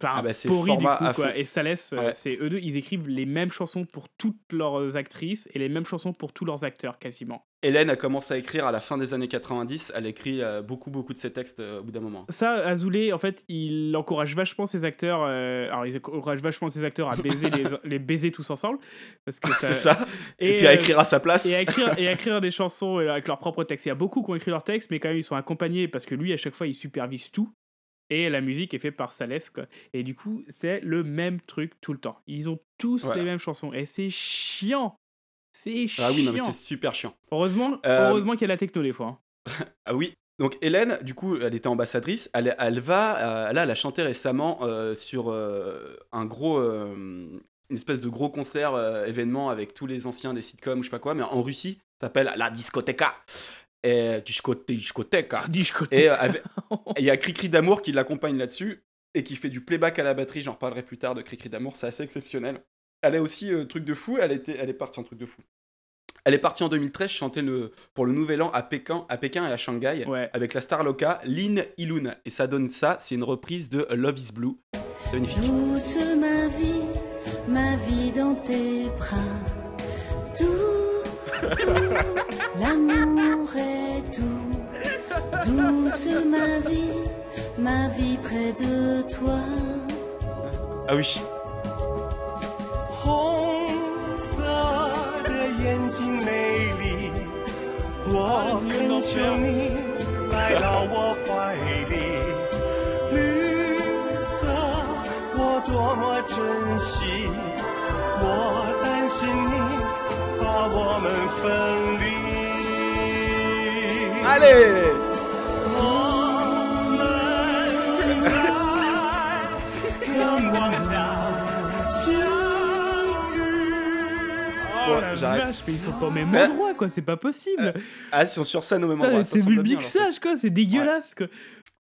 [SPEAKER 1] Enfin,
[SPEAKER 2] Ah bah,
[SPEAKER 1] Pori, du coup, quoi. Et Salès, euh,
[SPEAKER 2] Ouais.
[SPEAKER 1] c'est eux deux, ils écrivent les mêmes chansons pour toutes leurs actrices et les mêmes chansons pour tous leurs acteurs, quasiment.
[SPEAKER 2] Hélène a commencé à écrire à la fin des années 90. Elle écrit euh, beaucoup beaucoup de ses textes euh, au bout d'un moment.
[SPEAKER 1] Ça, Azoulay, en fait, il encourage vachement ses acteurs. euh, alors, il encourage vachement ses acteurs à baiser les, les baiser tous ensemble. Parce que
[SPEAKER 2] C'est ça. Et,
[SPEAKER 1] Et,
[SPEAKER 2] puis à écrire à sa place.
[SPEAKER 1] Et à écrire, et à écrire des chansons avec leurs propres textes. Il y a beaucoup qui ont écrit leurs textes, mais quand même, ils sont accompagnés parce que lui, à chaque fois, il supervise tout. Et la musique est faite par Salès, quoi. Et du coup, c'est le même truc tout le temps. Ils ont tous
[SPEAKER 2] Voilà.
[SPEAKER 1] les mêmes chansons. Et c'est chiant. C'est chiant.
[SPEAKER 2] Ah oui, non mais c'est super chiant.
[SPEAKER 1] Heureusement,
[SPEAKER 2] Euh,
[SPEAKER 1] heureusement qu'il y a la techno des fois. hein.
[SPEAKER 2] Ah oui. Donc Hélène, du coup, elle était ambassadrice. Elle, elle va, euh, là, elle a chanté récemment euh, sur un gros, une espèce de gros concert événement avec tous les anciens des sitcoms ou je sais pas quoi, mais en Russie, ça s'appelle la discoteca. Et discote- discoteca.
[SPEAKER 1] Dis côté.
[SPEAKER 2] Et avec- et il y a Cricri d'amour qui l'accompagne là-dessus et qui fait du playback à la batterie. J'en reparlerai plus tard de Cricri d'amour, c'est assez exceptionnel. Elle est aussi euh, truc de fou. Elle était, elle est partie en truc de fou. Elle est partie en 2013 chanter le, pour le Nouvel An à Pékin, à Pékin et à Shanghai
[SPEAKER 1] Ouais.
[SPEAKER 2] avec la star Loca Lin Ilun. Et ça donne ça, c'est une reprise de Love is Blue. C'est magnifique.
[SPEAKER 4] Douce ma vie, ma vie dans tes bras. Doux, doux, l'amour est doux. Douce ma vie, ma vie près de toi.
[SPEAKER 2] Ah oui.
[SPEAKER 6] 我恳求你来到我怀里。绿色，我多么珍惜，我担心你把我们分离。阿
[SPEAKER 1] 利 mais ils sont pas au même
[SPEAKER 2] Euh.
[SPEAKER 1] endroit, quoi, c'est pas possible.
[SPEAKER 2] Ah, ils sont sur scène au même endroit.
[SPEAKER 1] mais c'est
[SPEAKER 2] alors.
[SPEAKER 1] mixage, quoi, c'est dégueulasse, quoi.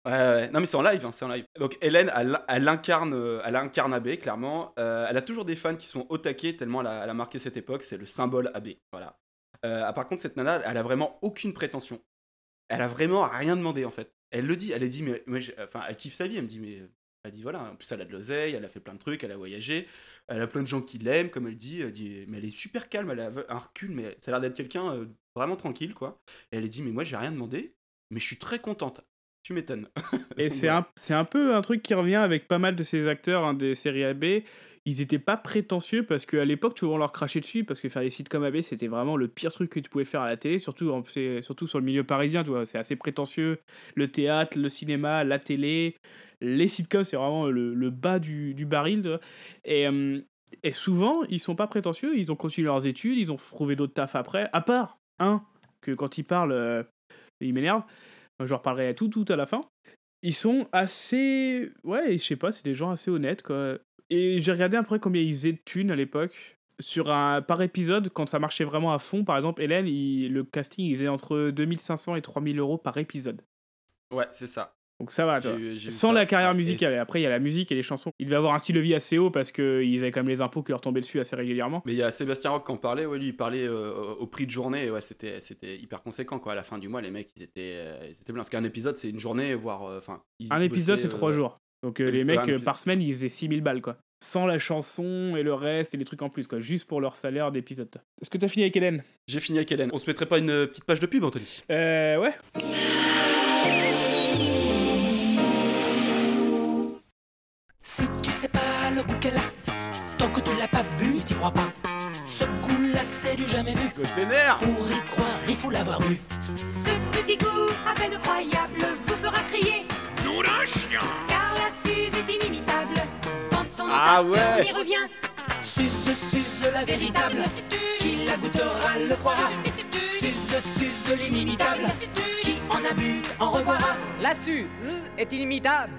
[SPEAKER 2] Ouais, ouais. Non, mais c'est en live, hein, c'est en live. Donc, Hélène, elle, elle incarne, euh, elle incarne AB, clairement. Euh, elle a toujours des fans qui sont au taquet, tellement elle a, elle a marqué cette époque. C'est le symbole AB. Voilà. Euh, ah, par contre, cette nana, elle a vraiment aucune prétention. Elle a vraiment rien demandé, en fait. Elle le dit, elle a dit, mais j'ai- enfin, elle kiffe sa vie. Elle me dit, mais. Elle dit, voilà, en plus, elle a de l'oseille, elle a fait plein de trucs, elle a voyagé. Elle a plein de gens qui l'aiment, comme elle dit. Elle dit, mais elle est super calme, elle a un recul, mais ça a l'air d'être quelqu'un euh, vraiment tranquille, quoi. Et elle a dit, mais moi, j'ai rien demandé, mais je suis très contente. Tu m'étonnes.
[SPEAKER 1] Et un, c'est un peu un truc qui revient avec pas mal de ces acteurs hein, des séries AB. Ils étaient pas prétentieux parce qu'à l'époque, tu vois, on leur crachait dessus parce que faire des sitcoms AB, c'était vraiment le pire truc que tu pouvais faire à la télé, surtout, en- surtout sur le milieu parisien, tu vois. C'est assez prétentieux. Le théâtre, le cinéma, la télé, les sitcoms, c'est vraiment le, le bas du, du baril. tu vois. Et, euh, et souvent, ils sont pas prétentieux, ils ont continué leurs études, ils ont trouvé d'autres tafs après, à part un, que quand ils parlent, euh, il m'énerve. Moi, Je leur parlerai tout, tout à la fin ils sont assez. Ouais, je sais pas, c'est des gens assez honnêtes, quoi. Et j'ai regardé après combien ils faisaient de thunes à l'époque. Sur un, par épisode, quand ça marchait vraiment à fond, par exemple, Hélène, il- le casting, il faisait entre 2500 et 3000 euros par épisode.
[SPEAKER 2] Ouais, c'est ça.
[SPEAKER 1] Donc ça va, tu
[SPEAKER 2] eu-
[SPEAKER 1] Sans
[SPEAKER 2] ça.
[SPEAKER 1] la carrière musicale. Et après, il y a la musique et les chansons. Il devait avoir un style de vie assez haut parce qu'ils avaient quand même les impôts qui leur tombaient dessus assez régulièrement.
[SPEAKER 2] Mais il y a Sébastien Rock qui en parlait, ouais, lui il parlait euh, au prix de journée, ouais, c'était, c'était hyper conséquent quoi. À la fin du mois, les mecs ils étaient, euh, ils étaient pleins. Parce qu'un épisode c'est une journée, voire. euh, Enfin,
[SPEAKER 1] Un épisode, c'est trois
[SPEAKER 2] euh,
[SPEAKER 1] jours. Donc euh, les mecs, euh, par semaine, ils faisaient 6000 balles, quoi. Sans la chanson et le reste et les trucs en plus, quoi. Juste pour leur salaire d'épisode. Est-ce que t'as fini avec Hélène?
[SPEAKER 2] J'ai fini avec Hélène. On se mettrait pas une euh, petite page de pub, Anthony?
[SPEAKER 1] Euh, ouais.
[SPEAKER 8] Si tu sais pas le goût qu'elle a, tant que tu l'as pas bu, t'y crois pas. Ce goût-là, c'est du jamais vu.
[SPEAKER 2] Que je t'énerve
[SPEAKER 8] Pour y croire, il faut l'avoir bu.
[SPEAKER 4] Ce petit goût à peine croyable vous fera crier.
[SPEAKER 3] Nom d'un chien
[SPEAKER 4] Car la Suze est inimitable. Quand on
[SPEAKER 2] Ah ouais.
[SPEAKER 4] on y revient.
[SPEAKER 8] Suze, suze la véritable. Qui la goûtera le croira. Suze, suze l'inimitable. Qui en a bu en reboira.
[SPEAKER 9] La Suze est inimitable.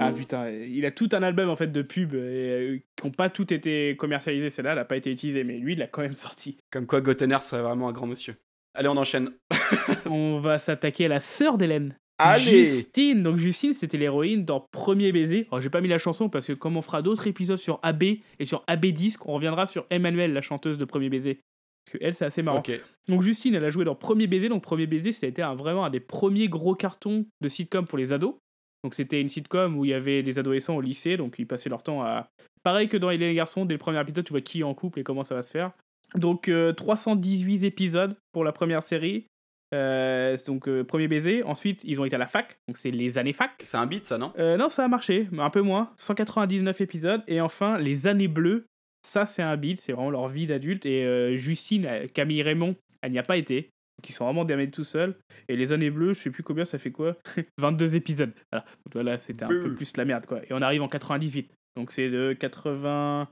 [SPEAKER 1] Ah putain, il a tout un album en fait de pubs euh, qui n'ont pas tout été commercialisés. Celle-là, elle n'a pas été utilisée, mais lui, il l'a quand même sorti.
[SPEAKER 2] Comme quoi Gotener serait vraiment un grand monsieur. Allez, on enchaîne.
[SPEAKER 1] On va s'attaquer à la sœur d'Hélène.
[SPEAKER 2] Allez
[SPEAKER 1] Justine. Donc Justine, c'était l'héroïne dans Premier baiser. Alors j'ai pas mis la chanson parce que comme on fera d'autres épisodes sur AB et sur AB Disque, on reviendra sur Emmanuelle, la chanteuse de Premier baiser. Parce que elle, c'est assez marrant. Donc Justine, elle a joué dans Premier baiser. Donc Premier baiser, ça a été un, vraiment un des premiers gros cartons de sitcom pour les ados. Donc c'était une sitcom où il y avait des adolescents au lycée, donc ils passaient leur temps à... Pareil que dans les garçons, dès le premier épisode, tu vois qui est en couple et comment ça va se faire. Donc euh, 318 épisodes pour la première série. Euh, donc euh, premier baiser. Ensuite, ils ont été à la fac, donc c'est les années fac.
[SPEAKER 2] C'est un beat ça, non?
[SPEAKER 1] Euh, non, ça a marché, mais un peu moins. 199 épisodes. Et enfin, les années bleues. Ça, c'est un beat, c'est vraiment leur vie d'adulte. Et euh, Justine, euh, Camille Raymond, elle n'y a pas été. Donc, ils sont vraiment démerdés tout seuls. Et les années bleues, je sais plus combien ça fait quoi? 22 épisodes. Voilà, Donc, voilà c'était un peu plus la merde, quoi. Et on arrive en 98. Donc, c'est de 80...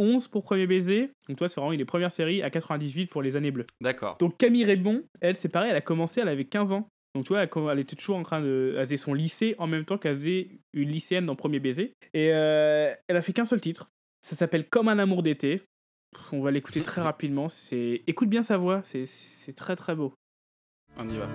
[SPEAKER 1] 91 pour Premier Baiser. Donc, toi, c'est vraiment une des premières séries à 98 pour les années bleues.
[SPEAKER 2] D'accord.
[SPEAKER 1] Donc Camille Raymond, elle, c'est pareil, elle a commencé, elle avait 15 ans. Donc tu vois, elle, elle était toujours en train de... Elle faisait son lycée en même temps qu'elle faisait une lycéenne dans Premier Baiser. Et euh, elle a fait qu'un seul titre. Ça s'appelle Comme un amour d'été. On va l'écouter très rapidement. C'est Écoute bien sa voix, c'est- c'est très très beau.
[SPEAKER 2] On y va.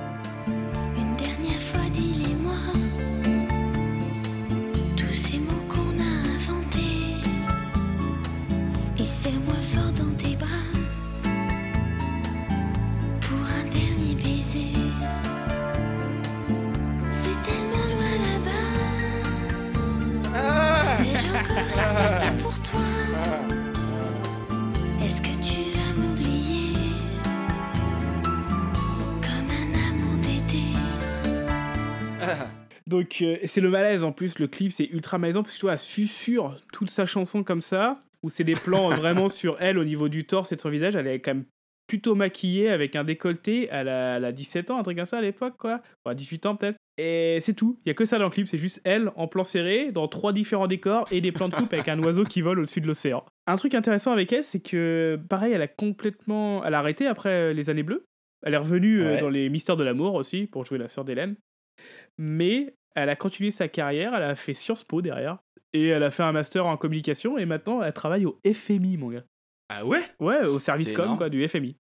[SPEAKER 4] Vais-je encore exister pour toi. Est-ce que tu vas m'oublier comme un amour d'été?
[SPEAKER 1] Donc euh, c'est le malaise en plus, le clip c'est ultra malaisant parce que tu vois, elle susurre toute sa chanson comme ça, où c'est des plans euh, vraiment sur elle au niveau du torse et de son visage, elle est quand même plutôt maquillée avec un décolleté, elle a, elle a 17 ans, un truc comme ça à l'époque quoi, enfin 18 ans peut-être. Et c'est tout, il y a que ça dans le clip, c'est juste elle en plan serré, dans trois différents décors et des plans de coupe avec un oiseau qui vole au-dessus de l'océan. Un truc intéressant avec elle, c'est que pareil, elle a complètement... Elle a arrêté après les années bleues, elle est revenue euh,
[SPEAKER 2] Ouais.
[SPEAKER 1] dans les Mystères de l'amour aussi pour jouer la sœur d'Hélène mais elle a continué sa carrière, elle a fait Sciences Po derrière, et elle a fait un master en communication, et maintenant elle travaille au FMI, mon gars.
[SPEAKER 2] Ah ouais?
[SPEAKER 1] Ouais, au service com
[SPEAKER 2] énorme.
[SPEAKER 1] quoi, du FMI.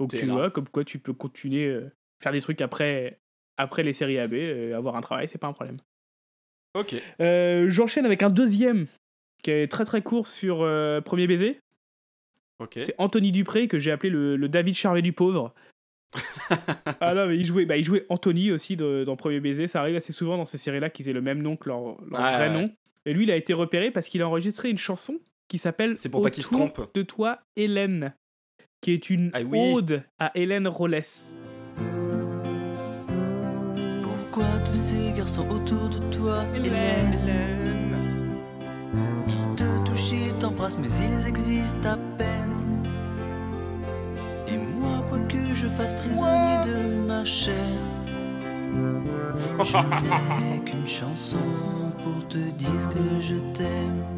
[SPEAKER 1] Donc tu
[SPEAKER 2] énorme.
[SPEAKER 1] vois, comme quoi tu peux continuer, euh, faire des trucs après, après les séries AB, euh, avoir un travail, c'est pas un problème.
[SPEAKER 2] Ok.
[SPEAKER 1] Euh, J'enchaîne avec un deuxième qui est très très court sur euh, Premier Baiser.
[SPEAKER 2] Ok.
[SPEAKER 1] C'est Anthony Dupré que j'ai appelé le, le David Charvet du pauvre. ah non, mais il jouait, bah, il jouait Anthony aussi de- dans Premier Baiser. Ça arrive assez souvent dans ces séries-là qu'ils aient le même nom que leur, vrai
[SPEAKER 2] ouais.
[SPEAKER 1] nom. Et lui, il a été repéré parce qu'il a enregistré une chanson qui s'appelle
[SPEAKER 2] C'est pour pas qu'il se trompe.
[SPEAKER 1] de toi, Hélène, qui est une
[SPEAKER 2] Ah oui.
[SPEAKER 1] ode à Hélène Rollès.
[SPEAKER 10] Pourquoi tous ces garçons autour de toi, Hélène Ils te touchent, ils t'embrassent, mais ils existent à peine. Et moi, quoi que je fasse prisonnier de ma chaîne, je n'ai qu'une chanson pour te dire que je t'aime.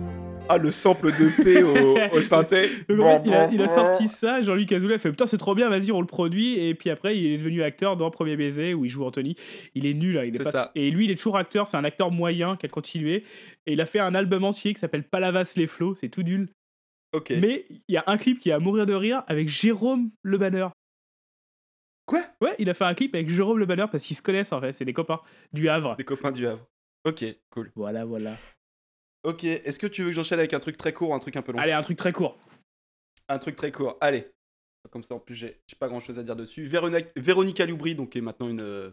[SPEAKER 2] Ah, le sample de P au, au synthé.
[SPEAKER 1] Donc, en fait, il, a, il a sorti ça, Jean-Luc Azoulay a fait putain c'est trop bien, vas-y on le produit et puis après il est devenu acteur dans Premier Baiser où il joue Anthony. Il est nul, hein, il est pas
[SPEAKER 2] ça.
[SPEAKER 1] et lui il est toujours acteur, c'est un acteur moyen qui a continué et il a fait un album entier qui s'appelle Palavas les flots, c'est tout nul.
[SPEAKER 2] Ok.
[SPEAKER 1] Mais il y a un clip qui est à mourir de rire avec Jérôme Le Banner.
[SPEAKER 2] Quoi?
[SPEAKER 1] Ouais, il a fait un clip avec Jérôme Le Banner parce qu'ils se connaissent en fait, c'est des copains du Havre.
[SPEAKER 2] Des copains du Havre. Ok, cool.
[SPEAKER 1] Voilà, voilà.
[SPEAKER 2] Ok, est-ce que tu veux que j'enchaîne avec un truc très court ou un truc un peu long
[SPEAKER 1] Allez, un truc très court.
[SPEAKER 2] Un truc très court. Allez. Comme ça, en plus, j'ai pas grand chose à dire dessus. Vérona- Véronica Loubry, donc, qui est maintenant une euh,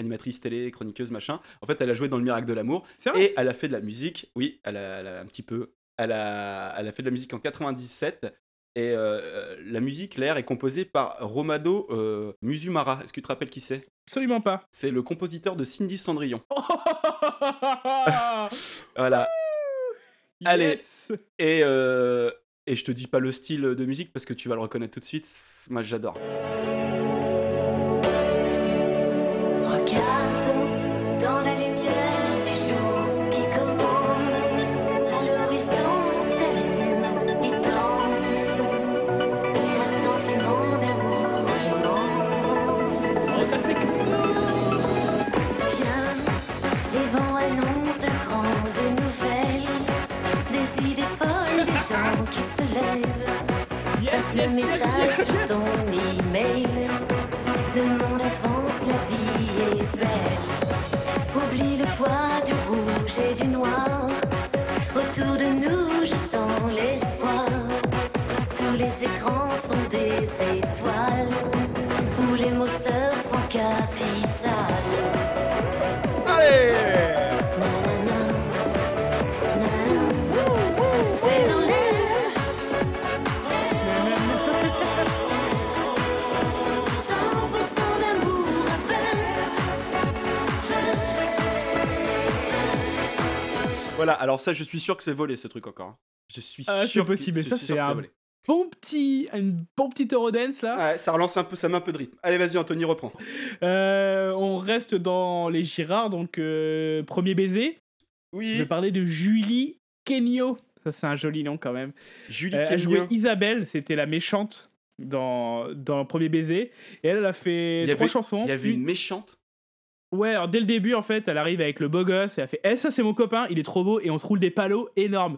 [SPEAKER 2] animatrice télé, chroniqueuse, machin. En fait, elle a joué dans Le Miracle de l'amour. Et elle a fait de la musique. Oui, elle a, elle a un petit peu. Elle a, elle a fait de la musique en 97. Et euh, euh, la musique, l'air, est composée par Romado euh, Musumara. Est-ce que tu te rappelles qui c'est?
[SPEAKER 1] Absolument pas.
[SPEAKER 2] C'est le compositeur de Cindy Cendrillon. Voilà. Allez. Et, euh, et je te dis pas le style de musique parce que tu vas le reconnaître tout de suite. Moi, j'adore.
[SPEAKER 1] Yes, yes, yes, yes,
[SPEAKER 2] Voilà, alors ça, je suis sûr que c'est volé ce truc encore. hein. Je suis
[SPEAKER 1] Ah, c'est
[SPEAKER 2] sûr. que-
[SPEAKER 1] possible, mais
[SPEAKER 2] je
[SPEAKER 1] ça, c'est un-
[SPEAKER 2] volé.
[SPEAKER 1] Bon petit, une bon petit Eurodance là.
[SPEAKER 2] Ouais, ça relance un peu, ça met un peu de rythme. Allez, vas-y, Anthony, reprends.
[SPEAKER 1] Euh, on reste dans les Girards, donc euh, premier baiser. Je
[SPEAKER 2] Oui,
[SPEAKER 1] vais parler de Julie Kenyo. Ça, c'est un joli nom quand même.
[SPEAKER 2] Julie
[SPEAKER 1] Euh, elle
[SPEAKER 2] Kenyon.
[SPEAKER 1] jouait Isabelle, c'était la méchante dans, dans Premier Baiser. Et elle, elle a fait
[SPEAKER 2] Il y
[SPEAKER 1] trois
[SPEAKER 2] avait-
[SPEAKER 1] chansons.
[SPEAKER 2] Il y avait
[SPEAKER 1] Une-
[SPEAKER 2] une méchante.
[SPEAKER 1] Ouais, alors dès le début, en fait, elle arrive avec le beau gosse et elle fait Eh, ça, c'est mon copain, il est trop beau, et on se roule des palos énormes.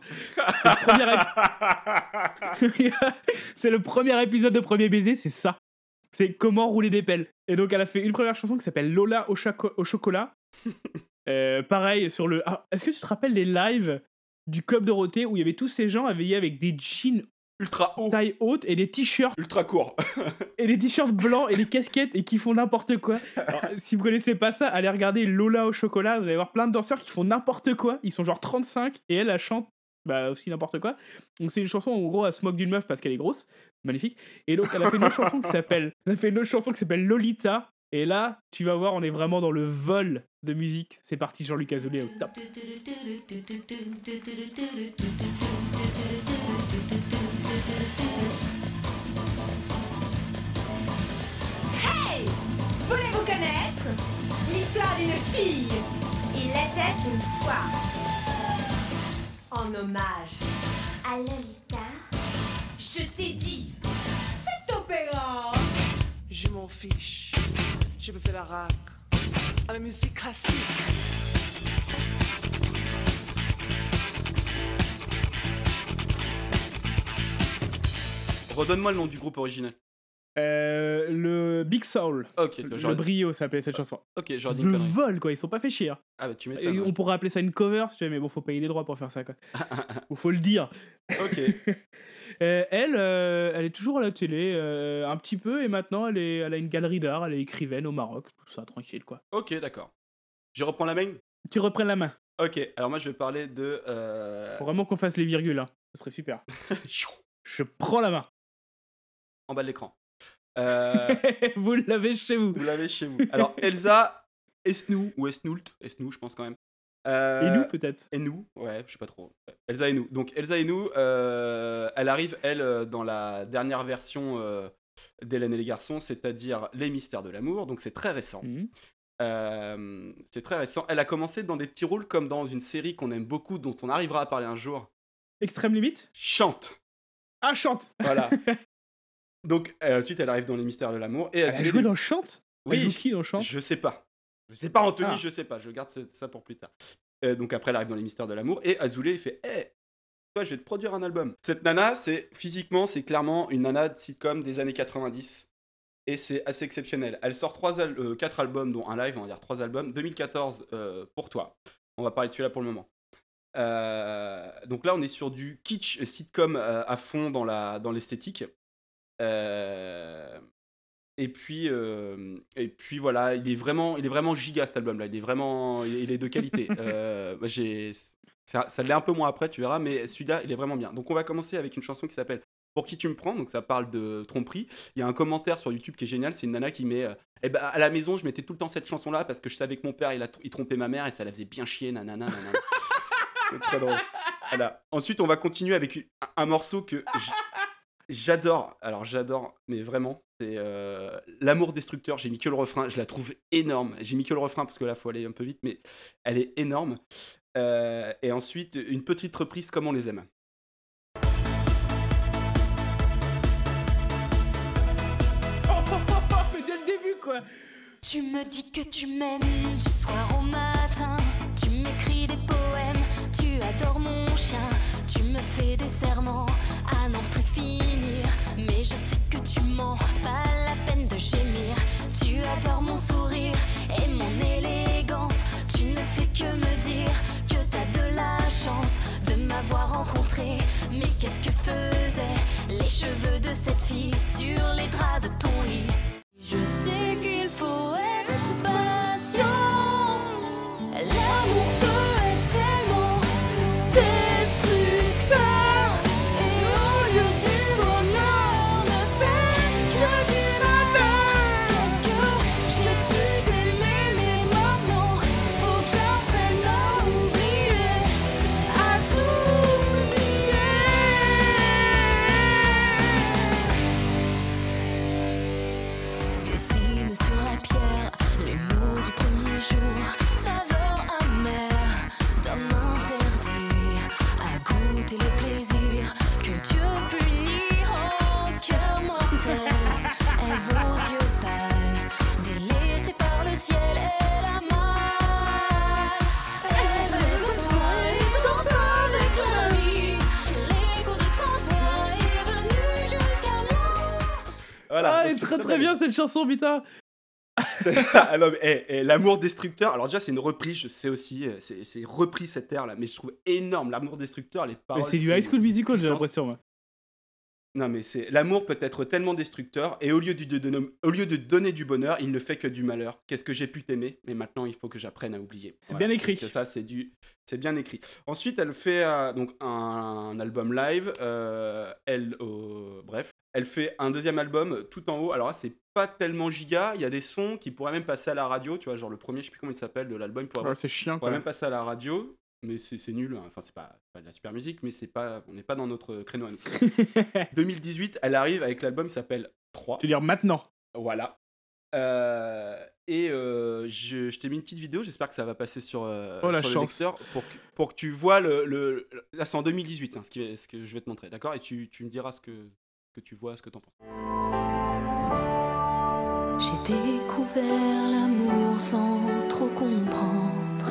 [SPEAKER 1] C'est le premier, ép- c'est le premier épisode de Premier Baiser, c'est ça. C'est comment rouler des pelles. Et donc, elle a fait une première chanson qui s'appelle Lola au, chaco- au chocolat. Euh, pareil, sur le. Ah, Est-ce que tu te rappelles les lives du Club Dorothée où il y avait tous ces gens habillés avec des jeans
[SPEAKER 2] Ultra haut.
[SPEAKER 1] taille haute et des t-shirts
[SPEAKER 2] Ultra court.
[SPEAKER 1] et des t-shirts blancs et des casquettes et qui font n'importe quoi. Alors, si vous connaissez pas ça, allez regarder Lola au chocolat, vous allez voir plein de danseurs qui font n'importe quoi. Ils sont genre 35 et elle, elle chante bah, aussi n'importe quoi. Donc c'est une chanson où en gros elle se moque d'une meuf parce qu'elle est grosse, magnifique. Et donc elle a fait une autre chanson qui s'appelle, elle a fait une autre chanson qui s'appelle Lolita. Et là, tu vas voir, on est vraiment dans le vol de musique. C'est parti, Jean-Luc Azoulay au top.
[SPEAKER 11] Fille Il était une fois. En hommage à Lolita, je t'ai dit cet opéra
[SPEAKER 12] Je m'en fiche, je peux faire la rac à la musique classique.
[SPEAKER 2] Redonne-moi le nom du groupe original.
[SPEAKER 1] Euh, le Big Soul. Le brio s'appelle cette chanson.
[SPEAKER 2] Ok, j'aurais dit
[SPEAKER 1] Le vol, quoi. Ils sont pas fait chier. hein.
[SPEAKER 2] Ah bah tu
[SPEAKER 1] Et
[SPEAKER 2] m'étonnes.
[SPEAKER 1] on pourrait appeler ça une cover, si tu veux, mais bon, faut payer les droits pour faire ça, quoi. Ou faut le dire.
[SPEAKER 2] Ok.
[SPEAKER 1] Euh, elle, euh, elle est toujours à la télé, un petit peu, et maintenant elle, est, elle a une galerie d'art, elle est écrivaine au Maroc, tout ça, tranquille, quoi.
[SPEAKER 2] Ok, d'accord. Je reprends la main?
[SPEAKER 1] Tu reprends la main.
[SPEAKER 2] Ok, alors moi je vais parler de.
[SPEAKER 1] Faut vraiment qu'on fasse les virgules, hein. Ça serait super. Je prends la main.
[SPEAKER 2] en bas de l'écran. Euh,
[SPEAKER 1] vous l'avez chez vous.
[SPEAKER 2] vous l'avez chez vous. Alors Elsa Esnou, ou Esnoult, Esnou je pense quand même. Euh,
[SPEAKER 1] Et nous, peut-être
[SPEAKER 2] Enou, ouais, je sais pas trop. Elsa Enou. Donc Elsa Enou, euh, elle arrive, elle, euh, dans la dernière version d'Hélène et les garçons, c'est-à-dire Les mystères de l'amour, donc c'est très récent.
[SPEAKER 1] Mhm.
[SPEAKER 2] Euh, c'est très récent. Elle a commencé dans des petits rôles comme dans une série qu'on aime beaucoup, dont on arrivera à parler un jour.
[SPEAKER 1] Extrême limite?
[SPEAKER 2] Chante
[SPEAKER 1] Ah, chante
[SPEAKER 2] Voilà. Donc euh, ensuite, elle arrive dans Les mystères de l'amour. Et
[SPEAKER 1] Elle a joué dans Chante?
[SPEAKER 2] Oui.
[SPEAKER 1] Elle joue qui dans Chante?
[SPEAKER 2] Je sais pas. Je sais pas, Anthony,
[SPEAKER 1] Ah.
[SPEAKER 2] je sais pas. Je garde ça pour plus tard. Euh, donc après, elle arrive dans Les Mystères de l'amour et Azoulay il fait Hé, toi, je vais te produire un album. Cette nana, c'est physiquement, c'est clairement une nana de sitcom des années 90 et c'est assez exceptionnel. Elle sort trois al- euh, quatre albums, dont un live, on va dire trois albums. 2014 euh, pour toi. On va parler de celui-là pour le moment. Euh, donc là, on est sur du kitsch sitcom euh, à fond dans dans l'esthétique. Euh, et puis, et puis voilà, il est vraiment, il est vraiment giga cet album-là. Il est vraiment, il est de qualité. Euh, moi, j'ai, ça, ça l'est un peu moins après, tu verras, mais celui-là, il est vraiment bien. Donc on va commencer avec une chanson qui s'appelle Pour qui tu me prends. Donc ça parle de tromperie. Il y a un commentaire sur YouTube qui est génial. C'est une nana qui met, euh, eh ben, à la maison, je mettais tout le temps cette chanson-là parce que je savais que mon père, il, a, il trompait ma mère et ça la faisait bien chier, nanana, nanana. C'est très drôle. Voilà. Ensuite, on va continuer avec un, morceau que j'adore. Alors, j'adore, mais vraiment, c'est euh, L'amour destructeur. J'ai mis que le refrain. Je la trouve énorme. J'ai mis que le refrain parce que là, faut aller un peu vite, mais elle est énorme. Euh, et ensuite, une petite reprise comme on les aime.
[SPEAKER 1] Mais dès le début, quoi
[SPEAKER 4] Tu me dis que tu m'aimes du soir au matin. Tu m'écris des poèmes, tu adores mon chien. Me fais des serments à n'en plus finir. Mais je sais que tu mens, pas la peine de gémir. Tu adores mon sourire et mon élégance. Tu ne fais que me dire que t'as de la chance de m'avoir rencontré. Mais qu'est-ce que faisaient les cheveux de cette fille sur les draps de ton lit? Je sais qu'il faut
[SPEAKER 1] cette chanson, putain
[SPEAKER 2] Ah non, mais, eh, eh, L'amour destructeur. Alors, déjà, c'est une reprise, je sais aussi. euh, C'est c'est repris cette air là, mais je trouve énorme. L'amour destructeur, les
[SPEAKER 1] Mais
[SPEAKER 2] paroles.
[SPEAKER 1] C'est du High School Musical, j'ai l'impression, moi.
[SPEAKER 2] Non, mais c'est l'amour peut être tellement destructeur et au lieu, du- de, donner- au lieu de donner du bonheur, il ne fait que du malheur. Qu'est-ce que j'ai pu t'aimer, mais maintenant il faut que j'apprenne à oublier.
[SPEAKER 1] C'est bien écrit.
[SPEAKER 2] Ça, c'est du, c'est bien écrit. Ensuite, elle fait euh, donc un, album live. euh, elle, euh, bref, elle fait un deuxième album tout en haut. Alors là, c'est pas tellement giga. Il y a des sons qui pourraient même passer à la radio. Tu vois, genre le premier, je sais plus comment il s'appelle de l'album.
[SPEAKER 1] Ouais, c'est chiant,
[SPEAKER 2] pourrait même passer à la radio. Mais c'est nul, hein. enfin c'est pas, pas de la super musique, mais c'est pas, on n'est pas dans notre créneau à nous. 2018, elle arrive avec l'album qui s'appelle 3.
[SPEAKER 1] Tu veux dire maintenant?
[SPEAKER 2] Voilà. Euh, et euh, je, je t'ai mis une petite vidéo, j'espère que ça va passer sur, euh,
[SPEAKER 1] Oh, la
[SPEAKER 2] sur le
[SPEAKER 1] chance.
[SPEAKER 2] lecteur pour que, pour que tu vois le. le- là, c'est en 2018, hein, ce, qui ce que je vais te montrer, d'accord? Et tu, tu me diras ce que, tu vois, ce que t'en penses.
[SPEAKER 4] J'ai découvert l'amour sans trop comprendre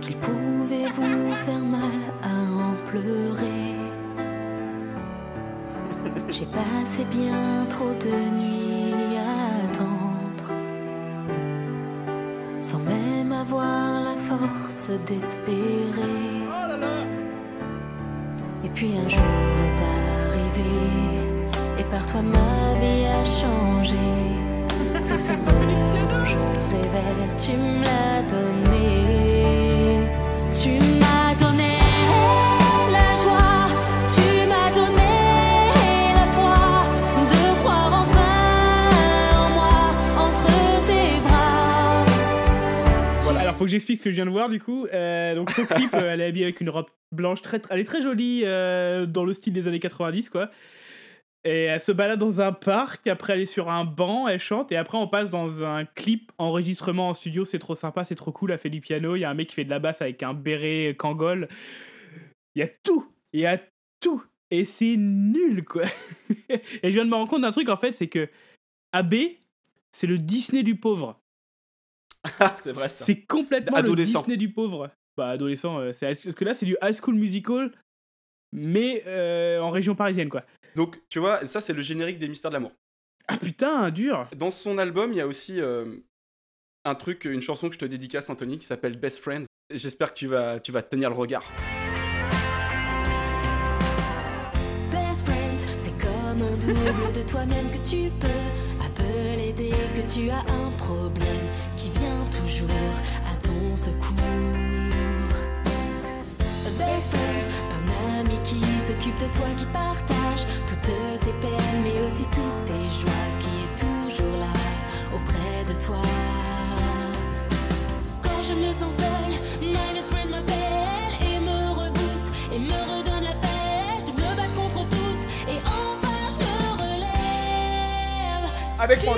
[SPEAKER 4] qu'il pouvait vous faire mal à en pleurer. J'ai passé bien trop de nuits à attendre sans même avoir la force d'espérer. Oh Et puis un jour et par toi ma vie a changé. Tout ce bonheur dont je rêvais, tu me l'as donné. Tu
[SPEAKER 1] que j'explique ce que je viens de voir du coup. Euh, donc son clip, euh, elle est habillée avec une robe blanche, très, elle est très jolie euh, dans le style des années 90 quoi. Et elle se balade dans un parc, après elle est sur un banc, elle chante, et après on passe dans un clip enregistrement en studio, c'est trop sympa, c'est trop cool, elle fait du piano, il y a un mec qui fait de la basse avec un béret Kangol. Il y a tout, il y a tout, et c'est nul quoi. et je viens de me rendre compte d'un truc en fait, c'est que AB, c'est le Disney du pauvre.
[SPEAKER 2] c'est vrai ça.
[SPEAKER 1] C'est complètement le
[SPEAKER 2] Adolescent.
[SPEAKER 1] Disney du pauvre. Bah, adolescent, euh, c'est parce que là, c'est du high school musical, mais euh, en région parisienne, quoi.
[SPEAKER 2] Donc, tu vois, ça, c'est le générique des Mystères de l'amour.
[SPEAKER 1] Ah putain, dur
[SPEAKER 2] Dans son album, il y a aussi euh, un truc, une chanson que je te dédicace, Anthony, qui s'appelle Best Friends. J'espère que tu vas, tu vas tenir le regard.
[SPEAKER 4] Best friend, c'est comme un double de toi-même que tu peux appeler dès que tu as un problème qui vient toujours à ton secours. A best friend, un ami qui s'occupe de toi, qui partage toutes tes peines, mais aussi toutes tes joies, qui est toujours là auprès de toi. Quand je me sens seule, my best friend m'appelle et me rebooste et me redonne la pêche de me battre contre tous et enfin je me relève.
[SPEAKER 2] Avec
[SPEAKER 4] tu
[SPEAKER 2] moi,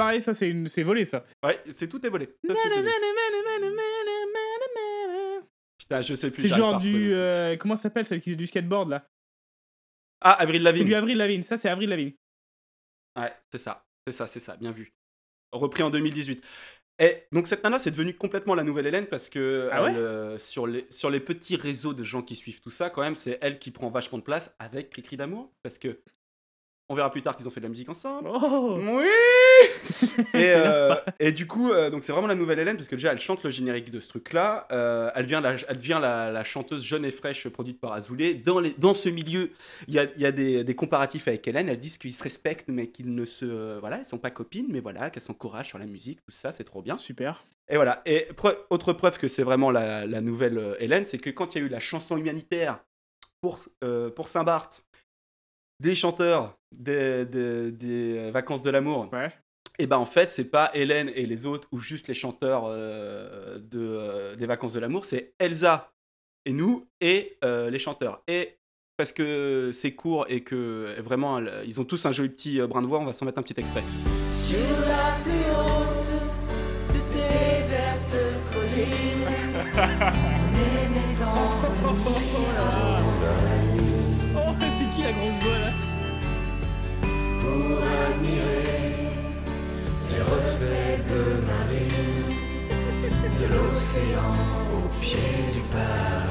[SPEAKER 1] pareil, ça, c'est une... c'est volé, ça.
[SPEAKER 2] Ouais, c'est tout est volé. Ça, c'est- c'est- Putain, je sais plus.
[SPEAKER 1] C'est genre du... euh, comment ça s'appelle, celle qui fait du skateboard, là?
[SPEAKER 2] Ah, Avril
[SPEAKER 1] C'est
[SPEAKER 2] Lavigne.
[SPEAKER 1] du Avril Lavigne, ça, c'est Avril Lavigne.
[SPEAKER 2] Ouais, c'est ça. C'est ça, c'est ça. Bien vu. Repris en 2018. Et donc cette nana, c'est devenu complètement la nouvelle Hélène parce que
[SPEAKER 1] Ah ouais?
[SPEAKER 2] elle, euh, sur, les, sur les petits réseaux de gens qui suivent tout ça, quand même, c'est elle qui prend vachement de place avec Cricri d'amour. Parce que on verra plus tard qu'ils ont fait de la musique ensemble.
[SPEAKER 1] Oh
[SPEAKER 2] Oui et, euh, et du coup, euh, donc c'est vraiment la nouvelle Hélène parce que déjà elle chante le générique de ce truc-là. Euh, elle devient, la, elle devient la, la chanteuse jeune et fraîche produite par Azoulay. Dans, les, dans ce milieu, il y a, il y a des, des comparatifs avec Hélène. Elles disent qu'ils se respectent mais qu'ils ne se, voilà, elles sont pas copines, mais voilà, qu'elles sont courage sur la musique, tout ça, c'est trop bien.
[SPEAKER 1] Super.
[SPEAKER 2] Et voilà. Et autre preuve que c'est vraiment la, la nouvelle Hélène, c'est que quand il y a eu la chanson humanitaire pour, euh, pour Saint-Barth, des chanteurs des, des, des, euh, vacances de l'amour, et ben en fait, c'est pas Hélène et les autres ou juste les chanteurs euh, de, euh, des vacances de l'amour, c'est Elsa et nous et euh, les chanteurs. Et parce que c'est court et que vraiment ils ont tous un joli petit brin de voix, on va s'en mettre un petit extrait.
[SPEAKER 10] Sur la plus haute de tes vertes collines, l'océan au pied du paradis.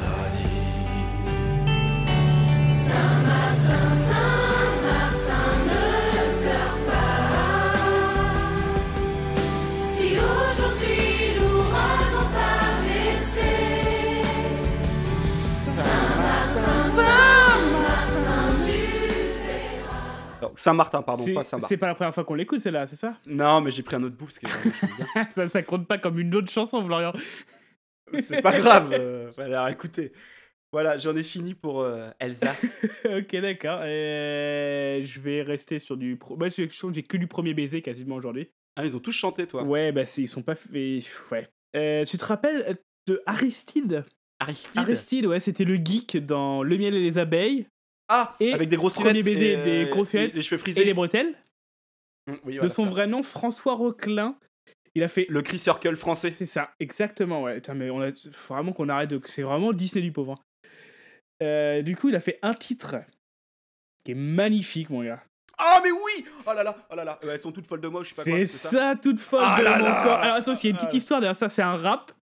[SPEAKER 10] Saint-Martin,
[SPEAKER 2] pardon, pas Saint-Barth.
[SPEAKER 1] C'est pas la première fois qu'on l'écoute, celle-là, c'est ça?
[SPEAKER 2] Non, mais j'ai pris un autre bout parce que
[SPEAKER 1] ça, ça compte pas comme une autre chanson, Florian.
[SPEAKER 2] c'est pas grave. Euh, fallait la réécouter. Voilà, j'en ai fini pour euh, Elsa.
[SPEAKER 1] ok, d'accord. Euh, je vais rester sur du. Pro... Moi, j'ai que j'ai que du premier baiser quasiment aujourd'hui.
[SPEAKER 2] Ah, ils ont tous chanté, toi.
[SPEAKER 1] Ouais, bah, c'est- ils sont pas. fait- Ouais. Euh, tu te rappelles de Aristide?
[SPEAKER 2] Aristide?
[SPEAKER 1] Aristide, ouais, c'était le geek dans Le miel et les abeilles.
[SPEAKER 2] Ah,
[SPEAKER 1] et
[SPEAKER 2] avec des grosses
[SPEAKER 1] Premier baiser,
[SPEAKER 2] et,
[SPEAKER 1] des lunettes
[SPEAKER 2] les cheveux frisés.
[SPEAKER 1] Et les bretelles.
[SPEAKER 2] Mm, oui,
[SPEAKER 1] de son
[SPEAKER 2] ça.
[SPEAKER 1] vrai nom, François Roquelin. Il a fait.
[SPEAKER 2] Le Chris Circle français.
[SPEAKER 1] C'est ça, exactement, ouais. Putain, mais on a faut vraiment qu'on arrête de. C'est vraiment Disney du pauvre. hein. Euh, du coup, il a fait un titre qui est magnifique, mon gars.
[SPEAKER 2] Ah mais oui Oh là là, oh là là, elles sont toutes folles de moi, je sais pas quoi.
[SPEAKER 1] C'est ça, toute folle
[SPEAKER 2] Ah
[SPEAKER 1] de
[SPEAKER 2] là
[SPEAKER 1] mon
[SPEAKER 2] là
[SPEAKER 1] corps. Alors attends, il y a une petite histoire derrière ça, c'est un rap.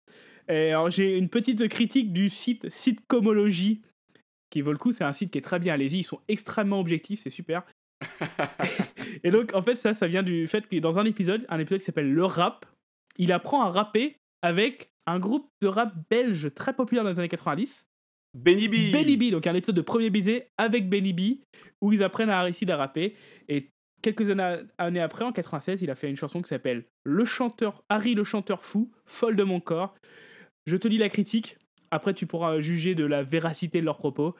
[SPEAKER 1] Et alors, j'ai une petite critique du site Sitcomology qui vaut le coup, c'est un site qui est très bien, allez-y, ils sont extrêmement objectifs, c'est super. et donc en fait ça, ça vient du fait que dans un épisode, un épisode qui s'appelle Le Rap, il apprend à rapper avec un groupe de rap belge très populaire dans les années 90.
[SPEAKER 2] Benny B.
[SPEAKER 1] Benny B, donc un épisode de Premier Baiser avec Benny B, où ils apprennent à réussir à rapper. Et quelques années, années après, en 96, il a fait une chanson qui s'appelle Le chanteur, Harry le chanteur fou, folle de mon corps. Je te lis la critique, après tu pourras juger de la véracité de leurs propos.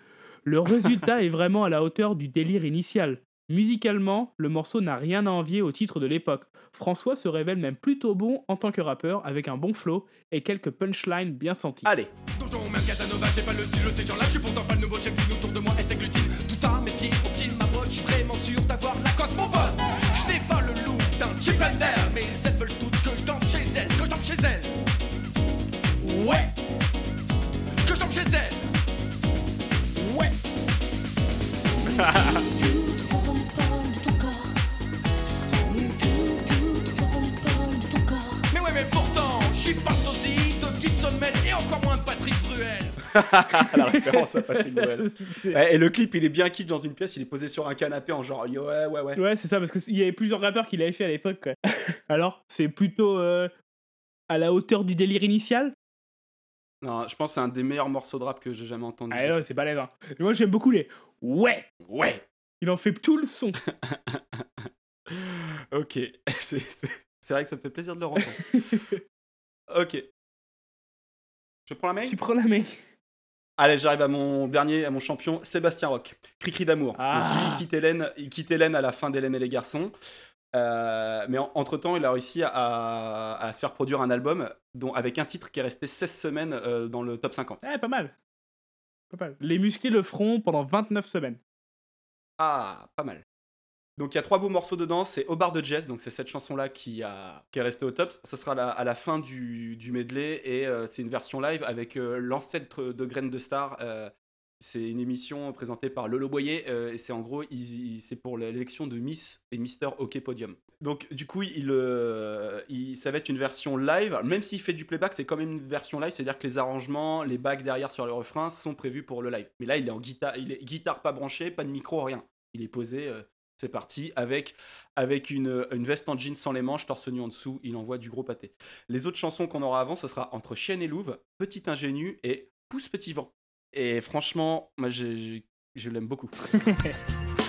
[SPEAKER 1] Le résultat est vraiment à la hauteur du délire initial. Musicalement, le morceau n'a rien à envier au titre de l'époque. François se révèle même plutôt bon en tant que rappeur, avec un bon flow et quelques punchlines bien senties.
[SPEAKER 2] Allez.
[SPEAKER 13] Donjon, même Casanova, j'ai pas le style de ces gens-là, je suis pourtant pas le nouveau chef autour de moi et c'est glutine. Tout à mes pieds, au pied de ma botte, je suis vraiment sûr d'avoir la cote, mon pote. Je n'ai pas le look d'un chip and dale, mais elles veulent toutes que je danse chez elles, que je danse chez elles. Ouais, chez elles. Ouais. Mais ouais, mais pourtant, je suis pas sosie de Gibson Mel et encore moins de Patrick Bruel.
[SPEAKER 2] la référence à Patrick Noël. Ouais, Et le clip, il est bien kitsch dans une pièce, il est posé sur un canapé en genre yo, ouais, ouais, ouais.
[SPEAKER 1] Ouais, c'est ça, parce qu'il y avait plusieurs rappeurs qui l'avaient fait à l'époque. quoi. Alors, c'est plutôt euh, à la hauteur du délire initial
[SPEAKER 2] Non, je pense que c'est un des meilleurs morceaux de rap que j'ai jamais entendu.
[SPEAKER 1] Ah non, c'est pas l'aise. hein. Moi, j'aime beaucoup les ouais.
[SPEAKER 2] Ouais.
[SPEAKER 1] Il en fait tout le son.
[SPEAKER 2] ok. C'est vrai que ça me fait plaisir de le entendre. ok. Je prends la main?
[SPEAKER 1] Tu prends la main.
[SPEAKER 2] Allez, j'arrive à mon dernier, à mon champion, Sébastien Roch. Cri-cri d'amour.
[SPEAKER 1] Ah.
[SPEAKER 2] Donc, lui, il quitte Hélène, il quitte Hélène à la fin d'Hélène et les garçons. Euh, mais en- entre-temps, il a réussi à, à se faire produire un album dont, avec un titre qui est resté 16 semaines euh, dans le top 50.
[SPEAKER 1] Ouais, pas mal. Pas mal. Les musclés le feront pendant 29 semaines.
[SPEAKER 2] Ah, pas mal. Donc il y a trois beaux morceaux dedans, c'est Au bar de Jazz, donc c'est cette chanson-là qui, a, qui est restée au top. Ce sera la- à la fin du, du medley et euh, c'est une version live avec l'ancêtre de Graines de Star. C'est une émission présentée par Lolo Boyer euh, et c'est en gros, c'est pour l'élection de Miss et Mister Hockey Podium. Donc du coup, il, euh, ça va être une version live, même s'il fait du playback, c'est quand même une version live, c'est-à-dire que les arrangements, les bacs derrière sur le refrain sont prévus pour le live. Mais là, il est en guitare, il est guitare pas branchée, pas de micro, rien. Il est posé, euh, c'est parti, avec, avec une, une veste en jeans sans les manches, torse nu en dessous, il envoie du gros pâté. Les autres chansons qu'on aura avant, ce sera Entre Chienne et Louve, Petit Ingénu et Pousse Petit Vent. Et franchement, moi j'ai- j'ai- je l'aime beaucoup.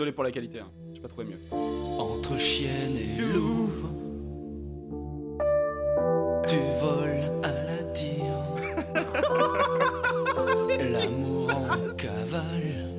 [SPEAKER 2] Désolé pour la qualité, hein. j'ai pas trouvé mieux.
[SPEAKER 10] Entre chienne et louve, tu voles à la tire. L'amour en cavale